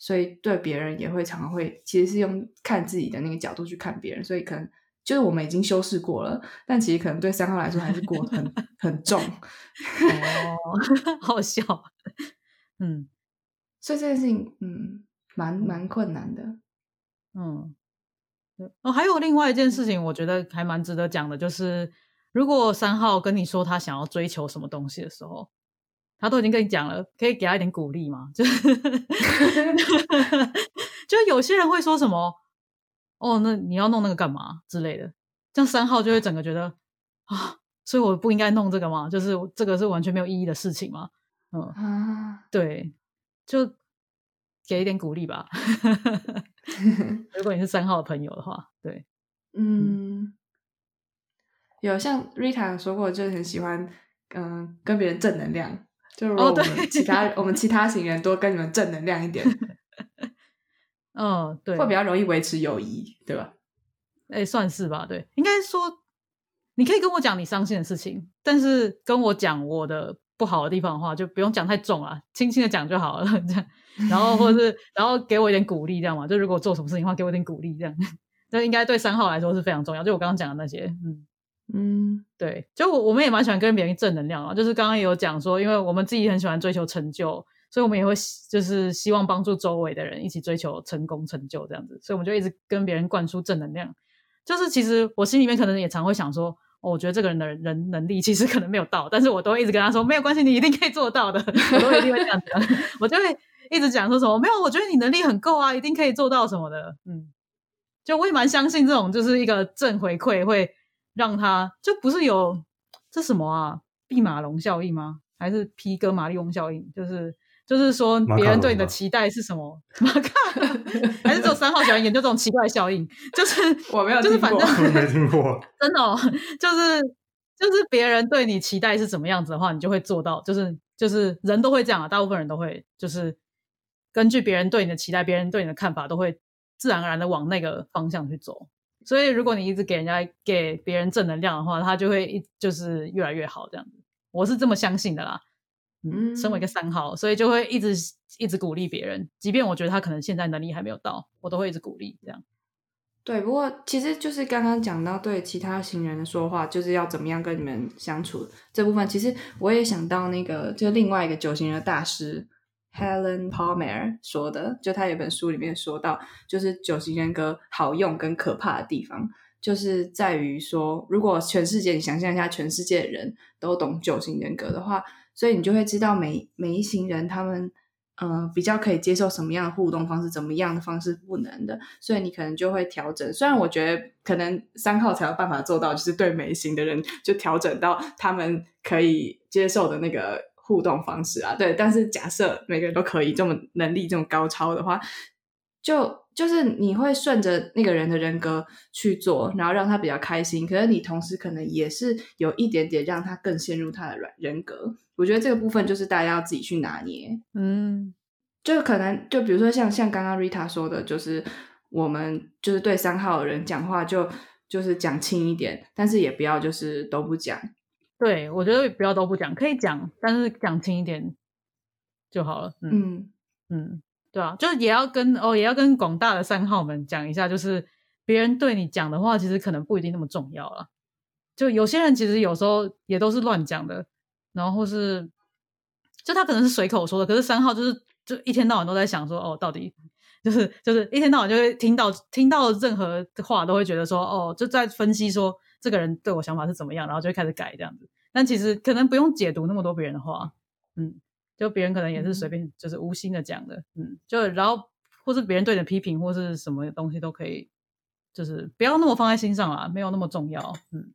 所以对别人也会常常会其实是用看自己的那个角度去看别人，所以可能。就是我们已经修饰过了，但其实可能对三号来说还是过得很 很重。哦，好笑。嗯所以这件事情，嗯，蛮蛮困难的。嗯，对哦，还有另外一件事情，我觉得还蛮值得讲的，就是如果三号跟你说他想要追求什么东西的时候，他都已经跟你讲了，可以给他一点鼓励嘛？就是，就有些人会说什么，哦，那你要弄那个干嘛之类的，这样三号就会整个觉得啊，所以我不应该弄这个吗？就是这个是完全没有意义的事情吗？嗯，啊，对，就给一点鼓励吧。如果你是三号的朋友的话，对，嗯，有像 Rita 有说过，就是很喜欢，嗯、跟别人正能量。就如果我们其他、我们其他行人多跟你们正能量一点，嗯，对，会比较容易维持友谊，对吧？哎，算是吧，对，应该说，你可以跟我讲你伤心的事情，但是跟我讲我的不好的地方的话，就不用讲太重啊，轻轻的讲就好了，这样，然后或者是然后给我一点鼓励，这样嘛，就如果做什么事情的话，给我一点鼓励，这样，这应该对三号来说是非常重要。就我刚刚讲的那些，嗯。嗯，对，就我我们也蛮喜欢跟别人正能量啊，就是刚刚也有讲说，因为我们自己很喜欢追求成就，所以我们也会就是希望帮助周围的人一起追求成功成就这样子，所以我们就一直跟别人灌输正能量。就是其实我心里面可能也常会想说，哦，我觉得这个人的人能力其实可能没有到，但是我都会一直跟他说，没有关系，你一定可以做到的，我都一定会这样子，我就会一直讲说什么，没有，我觉得你能力很够啊，一定可以做到什么的，嗯，就我也蛮相信这种就是一个正回馈会。让他就不是有这什么啊？毕马龙效应吗？还是皮格马利翁效应？就是就是说别人对你的期待是什么？马卡还是只有三号喜欢研究这种奇怪效应？就是我没有，就是反正没听过，真的，哦，就是就是别人对你期待是什么样子的话，你就会做到。就是就是人都会这样啊，大部分人都会就是根据别人对你的期待，别人对你的看法，都会自然而然的往那个方向去走。所以，如果你一直给人家给别人正能量的话，他就会一就是越来越好这样子。我是这么相信的啦。嗯，身为一个三号，所以就会一直一直鼓励别人，即便我觉得他可能现在能力还没有到，我都会一直鼓励这样。对，不过其实就是刚刚讲到对其他行人的说话，就是要怎么样跟你们相处这部分，其实我也想到那个就另外一个九型的大师。Helen Palmer 说的，就他有本书里面说到，就是九型人格好用跟可怕的地方，就是在于说，如果全世界你想象一下，全世界的人都懂九型人格的话，所以你就会知道每每一型人他们，嗯，比较可以接受什么样的互动方式，怎么样的方式不能的，所以你可能就会调整。虽然我觉得可能三号才有办法做到，就是对每一型的人就调整到他们可以接受的那个。互动方式啊，对，但是假设每个人都可以这么能力这么高超的话，就就是你会顺着那个人的人格去做，然后让他比较开心。可是你同时可能也是有一点点让他更陷入他的软人格。我觉得这个部分就是大家要自己去拿捏。嗯，就可能就比如说像像刚刚 Rita 说的，就是我们就是对三号的人讲话就就是讲轻一点，但是也不要就是都不讲。对，我觉得不要都不讲，可以讲，但是讲轻一点就好了。嗯嗯，对啊，就是也要跟哦，也要跟广大的三号们讲一下，就是别人对你讲的话，其实可能不一定那么重要了。就有些人其实有时候也都是乱讲的，然后是就他可能是随口说的，可是三号就是就一天到晚都在想说，哦，到底就是就是一天到晚就会听到听到任何话都会觉得说，哦，就在分析说。这个人对我想法是怎么样，然后就会开始改这样子。但其实可能不用解读那么多别人的话，嗯，就别人可能也是随便就是无心的讲的，嗯，就然后或是别人对你的批评或是什么东西都可以，就是不要那么放在心上啦，没有那么重要，嗯，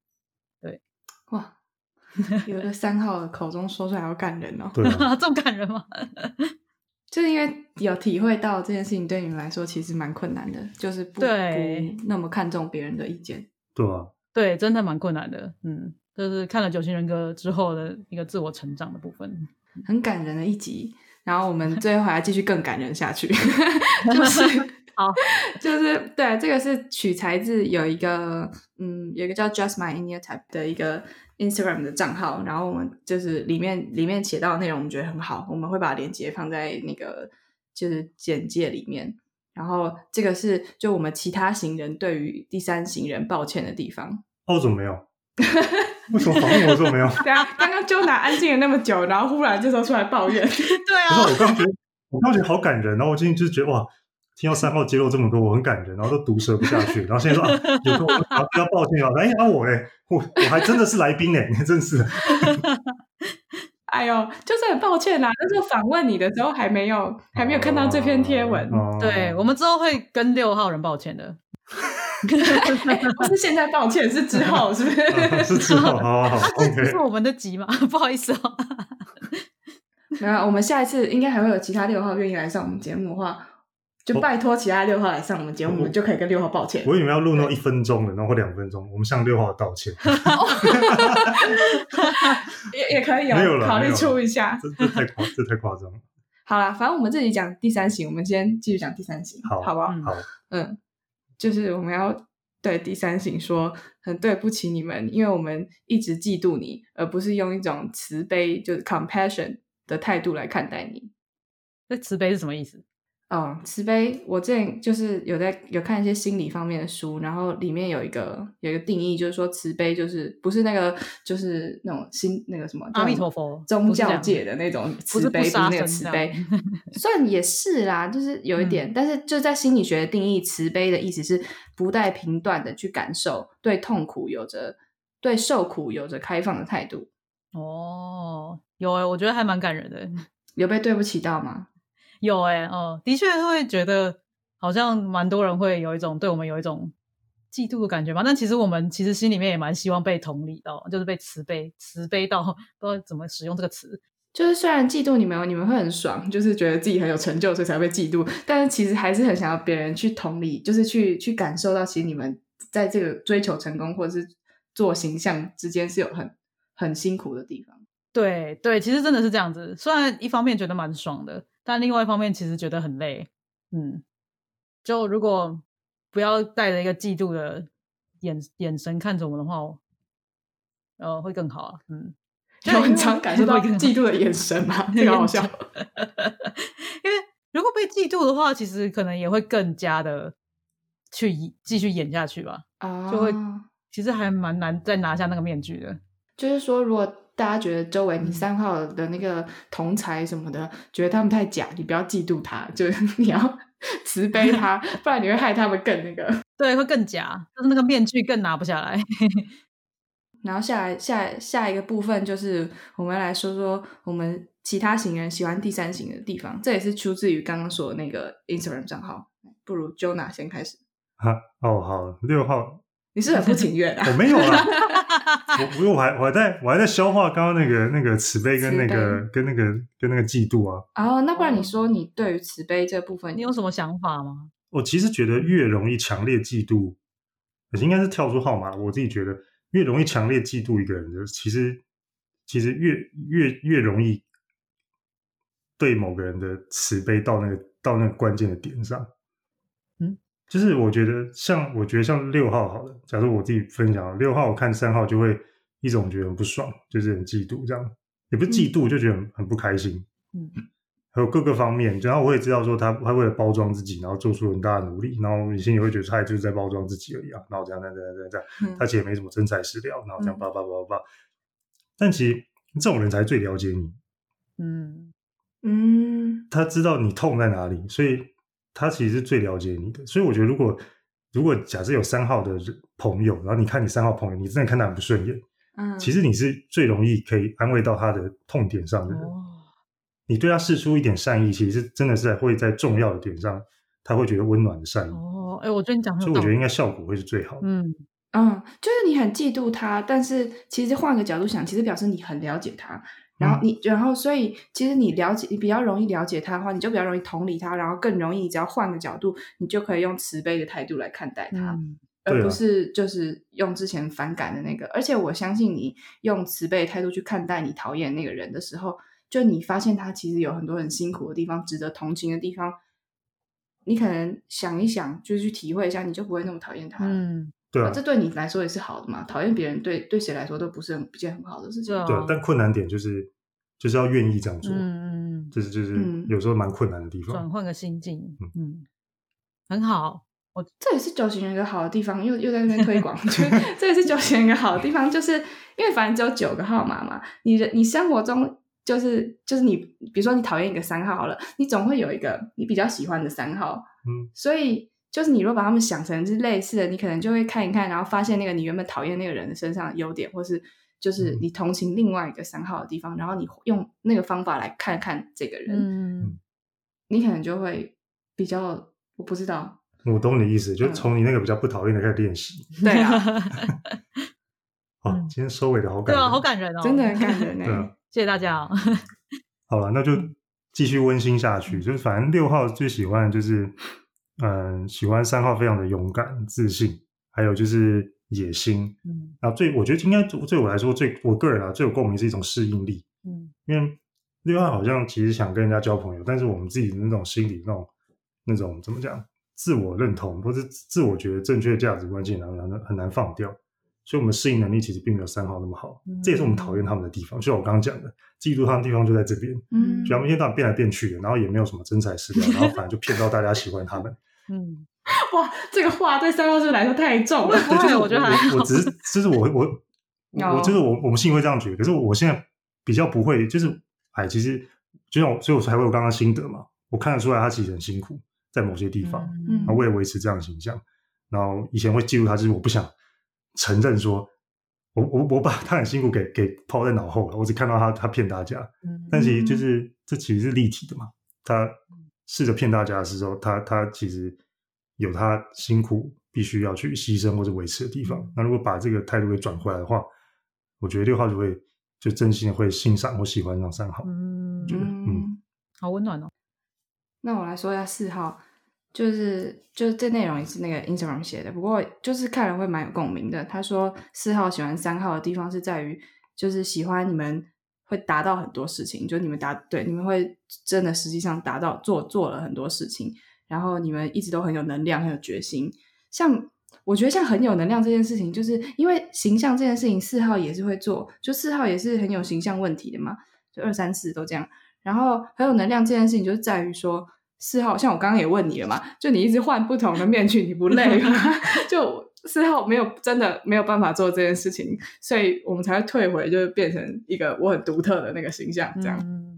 对，哇，有的三号口中说出来好感人哦，这么感人吗？就是因为有体会到这件事情对你们来说其实蛮困难的，就是不不那么看重别人的意见，对啊。对，真的蛮困难的，嗯，就是看了九型人格之后的一个自我成长的部分，很感人的一集。然后我们最后还要继续更感人下去，就是 好，就是对，这个是取材自有一个，嗯，有一个叫 Just My Inner Type 的一个 Instagram 的账号，然后我们就是里面里面写到的内容，我们觉得很好，我们会把链接放在那个就是简介里面。然后这个是就我们其他行人对于第三行人抱歉的地方。哦，怎么没有？为什么反应我说没有？对啊，刚刚就拿安静了那么久，然后忽然这时候出来抱怨。对啊。不是，我刚觉得我刚觉得好感人，然后我今天就觉得哇，听到三号揭露这么多，我很感人，然后都毒舌不下去。然后现在说啊，有个比较抱歉啊，哎啊，我嘞，我我还真的是来宾哎，真是。哎呦，就是很抱歉啦，但是访问你的时候还没有还没有看到这篇贴文。对我们之后会跟六号人抱歉的，不是现在抱歉，是之后，是不是？是之后，好好好。这是我们的急嘛？不好意思哦。没有，我们下一次应该还会有其他六号愿意来上我们节目的话。就拜托其他六号来上我们节目，我们就可以跟六号抱歉。我以为要录那一分钟的，然后两分钟，我们向六号道歉。也也可以哦，考虑出一下。这这太夸，这太夸张了。好啦，反正我们这里讲第三型，我们先继续讲第三型，好，好不好？好，嗯，就是我们要对第三型说很对不起你们，因为我们一直嫉妒你，而不是用一种慈悲，就是 compassion 的态度来看待你。那慈悲是什么意思？哦，慈悲，我之前就是有在有看一些心理方面的书，然后里面有一个有一个定义，就是说慈悲就是不是那个就是那种心那个什么阿弥陀佛宗教界的那种慈悲，不是那个慈悲，算也是啦，就是有一点，但是就在心理学的定义，慈悲的意思是不带评断的去感受，对痛苦有着对受苦有着开放的态度。哦，有哎、我觉得还蛮感人的。有被对不起到吗？有哎、哦，的确会觉得好像蛮多人会有一种对我们有一种嫉妒的感觉嘛。但其实我们其实心里面也蛮希望被同理到，就是被慈悲慈悲到，不知道怎么使用这个词。就是虽然嫉妒你们，你们会很爽，就是觉得自己很有成就，所以才会被嫉妒，但是其实还是很想要别人去同理，就是去去感受到，其实你们在这个追求成功或者是做形象之间是有很很辛苦的地方。对对，其实真的是这样子。虽然一方面觉得蛮爽的，但另外一方面其实觉得很累。嗯，就如果不要带着一个嫉妒的眼眼神看着我们的话，呃，会更好啊。嗯，就很常感受 到嫉妒的眼神嘛？这个好笑。因为如果被嫉妒的话，其实可能也会更加的去演继续演下去吧。啊就会其实还蛮难再拿下那个面具的。就是说，如果大家觉得周围你嗯三号的那个同才什么的，觉得他们太假，你不要嫉妒他，就是你要慈悲他，不然你会害他们更那个。对，会更假，就是那个面具更拿不下来。然后下来下下一个部分就是我们来说说我们其他型人喜欢第三型的地方，这也是出自于刚刚说的那个 Instagram 账号。不如 Jonah 先开始，哈哦好，六号你是很不情愿啊 我？没有啊，我我我还我还在我还在消化刚刚那个那个慈悲跟那个跟那个跟那个嫉妒啊。哦，那不然你说你对于慈悲这部分，你有什么想法吗？我其实觉得越容易强烈嫉妒，应该是跳出号码。我自己觉得越容易强烈嫉妒一个人的，其实其实越越越容易对某个人的慈悲到那个到那个关键的点上。嗯，就是我觉得像我觉得像六号好了，假如我自己分享六号，我看三号就会一种觉得很不爽，就是很嫉妒这样，也不是嫉妒，就觉得很很不开心。嗯，还有各个方面，然后我也知道说他他为了包装自己，然后做出很大的努力，然后你心里会觉得他就是在包装自己而已啊，然后这样这样这样这样这样，嗯。他其实也没什么真材实料，然后这样叭叭叭叭，但其实这种人才最了解你，嗯。嗯。他知道你痛在哪里，所以他其实是最了解你的。所以我觉得，如果如果假设有三号的朋友，然后你看你三号朋友，你真的看他很不顺眼，嗯，其实你是最容易可以安慰到他的痛点上的人。哦，你对他示出一点善意，其实真的是会在重要的点上，他会觉得温暖的善意。哦，哎，我觉得你讲所以我觉得应。该效果会是最好的。嗯，嗯，就是你很嫉妒他，但是其实换个角度想，其实表示你很了解他。然后你，然后所以其实你了解，你比较容易了解他的话，你就比较容易同理他，然后更容易，你只要换个角度，你就可以用慈悲的态度来看待他，而不是就是用之前反感的那个。而且我相信你用慈悲的态度去看待你讨厌那个人的时候，就你发现他其实有很多很辛苦的地方，值得同情的地方，你可能想一想，就是去体会一下，你就不会那么讨厌他了。嗯，对啊，这对你来说也是好的嘛。讨厌别人对对谁来说都不是很一件很好的事情。对啊对啊，但困难点就是就是要愿意这样做，嗯嗯嗯，这是就是嗯有时候蛮困难的地方。转换个心境嗯，嗯，很好。我这也是九型人一个好的地方，又又在那边推广，就这也是九型人一个好的地方，就是因为反正只有九个号码嘛，你人你生活中就是就是你，比如说你讨厌一个三号好了，你总会有一个你比较喜欢的三号，嗯，所以就是你如果把他们想成是类似的，你可能就会看一看，然后发现那个你原本讨厌那个人的身上的优点，或是就是嗯你同情另外一个三号的地方，然后你用那个方法来看看这个人，嗯，你可能就会比较，我不知道，我懂你的意思，就嗯从你那个比较不讨厌的开始练习。对啊，今天收尾的好感人，对啊，好感人哦，真的很感人呢、对啊，谢谢大家哦。好了，那就继续温馨下去。就是反正六号最喜欢的就是，嗯，喜欢三号非常的勇敢、自信，还有就是野心。嗯啊，最我觉得应该对我来说最我个人啊最有共鸣是一种适应力，嗯因为六号好像其实想跟人家交朋友，但是我们自己的那种心理那种那种怎么讲，自我认同或者自我觉得正确的价值观，其实很难很难放掉。所以我们适应能力其实并没有三号那么好，嗯这也是我们讨厌他们的地方。就像我刚刚讲的，嫉妒他们的地方就在这边，嗯就他们一天到晚变来变去的，然后也没有什么真材实料，然后反而就骗到大家喜欢他们。嗯，哇，这个话对三号是不是来说太重了？对，就是我觉得还好我只是，就是我我哦我就是我我们心里会这样觉得，可是我现在比较不会，就是哎，其实就像我，所以我才会有刚刚心得嘛，我看得出来他其实很辛苦，在某些地方，嗯然后为了维持这样的形象，然后以前会记录他，就是我不想承认说。我我我把他很辛苦给给抛在脑后了，我只看到他他骗大家，嗯但其实就是这其实是立体的嘛。他试着骗大家的时候，他他其实有他辛苦必须要去牺牲或者维持的地方。那如果把这个态度给转回来的话，我觉得六号就会就真心的会欣赏或喜欢上三号。嗯觉得嗯，好温暖哦。那我来说一下四号，就是就是这内容也是那个 Instagram 写的，不过就是看了会蛮有共鸣的。他说四号喜欢三号的地方是在于，就是喜欢你们会达到很多事情，就你们达对你们会真的实际上达到做做了很多事情，然后你们一直都很有能量，很有决心。像我觉得像很有能量这件事情，就是因为形象这件事情，四号也是会做，就四号也是很有形象问题的嘛，就二三四都这样。然后很有能量这件事情，就是在于说四号，像我刚刚也问你了嘛，就你一直换不同的面具，你不累吗？就四号没有真的没有办法做这件事情，所以我们才会退回，就是变成一个我很独特的那个形象这样。嗯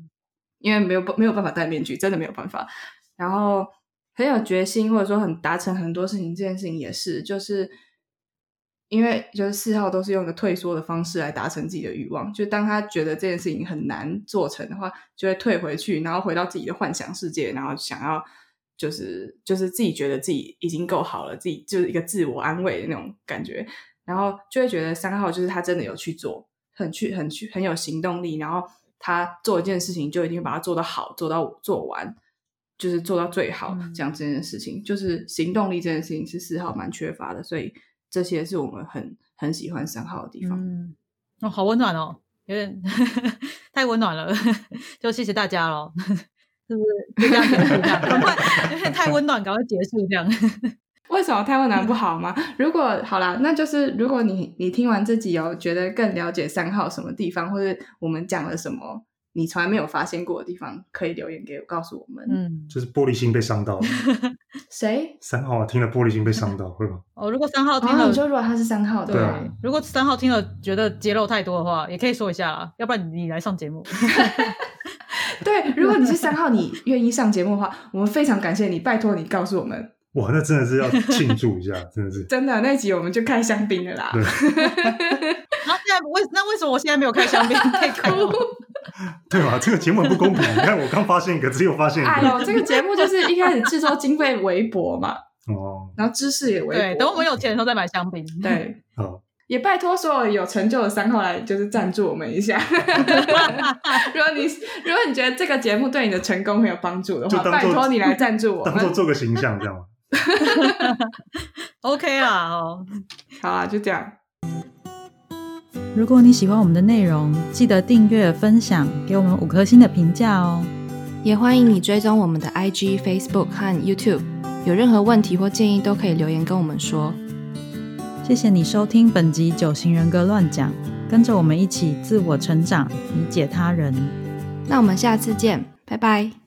因为没有没有办法戴面具，真的没有办法。然后很有决心，或者说很达成很多事情，这件事情也是，就是因为就是四号都是用一个退缩的方式来达成自己的欲望。就当他觉得这件事情很难做成的话，就会退回去，然后回到自己的幻想世界，然后想要就是就是自己觉得自己已经够好了，自己就是一个自我安慰的那种感觉，然后就会觉得三号就是他真的有去做，很去很去很有行动力，然后他做一件事情就一定会把它做到好，做到做完，就是做到最好。嗯这样这件事情，就是行动力这件事情是四号蛮缺乏的，所以这些是我们很很喜欢三号的地方。嗯，哦，好温暖哦，有点 太温暖了，就谢谢大家咯。是不是就这样结束这样？赶快，有点太温暖，赶快结束这样。为什么太温暖不好吗？如果好啦，那就是如果你你听完这集有觉得更了解三号什么地方，或者我们讲了什么你从来没有发现过的地方，可以留言给我，告诉我们。嗯，就是玻璃心被伤到了，谁？三号啊，听了玻璃心被伤到，会吗？哦，如果三号听哦，了你，说如果他是三号对啊如果三号听了觉得揭露太多的话，也可以说一下啦，要不然你来上节目。对，如果你是三号，你愿意上节目的话，我们非常感谢你，拜托你告诉我们。哇，那真的是要庆祝一下，真的是。真的，那一集我们就开香槟了啦。对然后现在为那为什么我现在没有开香槟？可以开吗对吧？这个节目很不公平。你看，我刚发现一个，只有发现一个。哎呦，这个节目就是一开始制作经费微薄嘛，哦，然后知识也微薄。对，等我们有钱的时候再买香槟。对，好，也拜托所有有成就的三号来就是赞助我们一下。如果你如果你觉得这个节目对你的成功很有帮助的话，就拜托你来赞助我们。当做做个形象这样。OK 啦，哦。好啊，就这样。如果你喜欢我们的内容，记得订阅、分享，给我们五颗星的评价哦。也欢迎你追踪我们的 IG、Facebook 和 YouTube。有任何问题或建议都可以留言跟我们说。谢谢你收听本集《九型人格乱讲》，跟着我们一起自我成长，理解他人。那我们下次见，拜拜。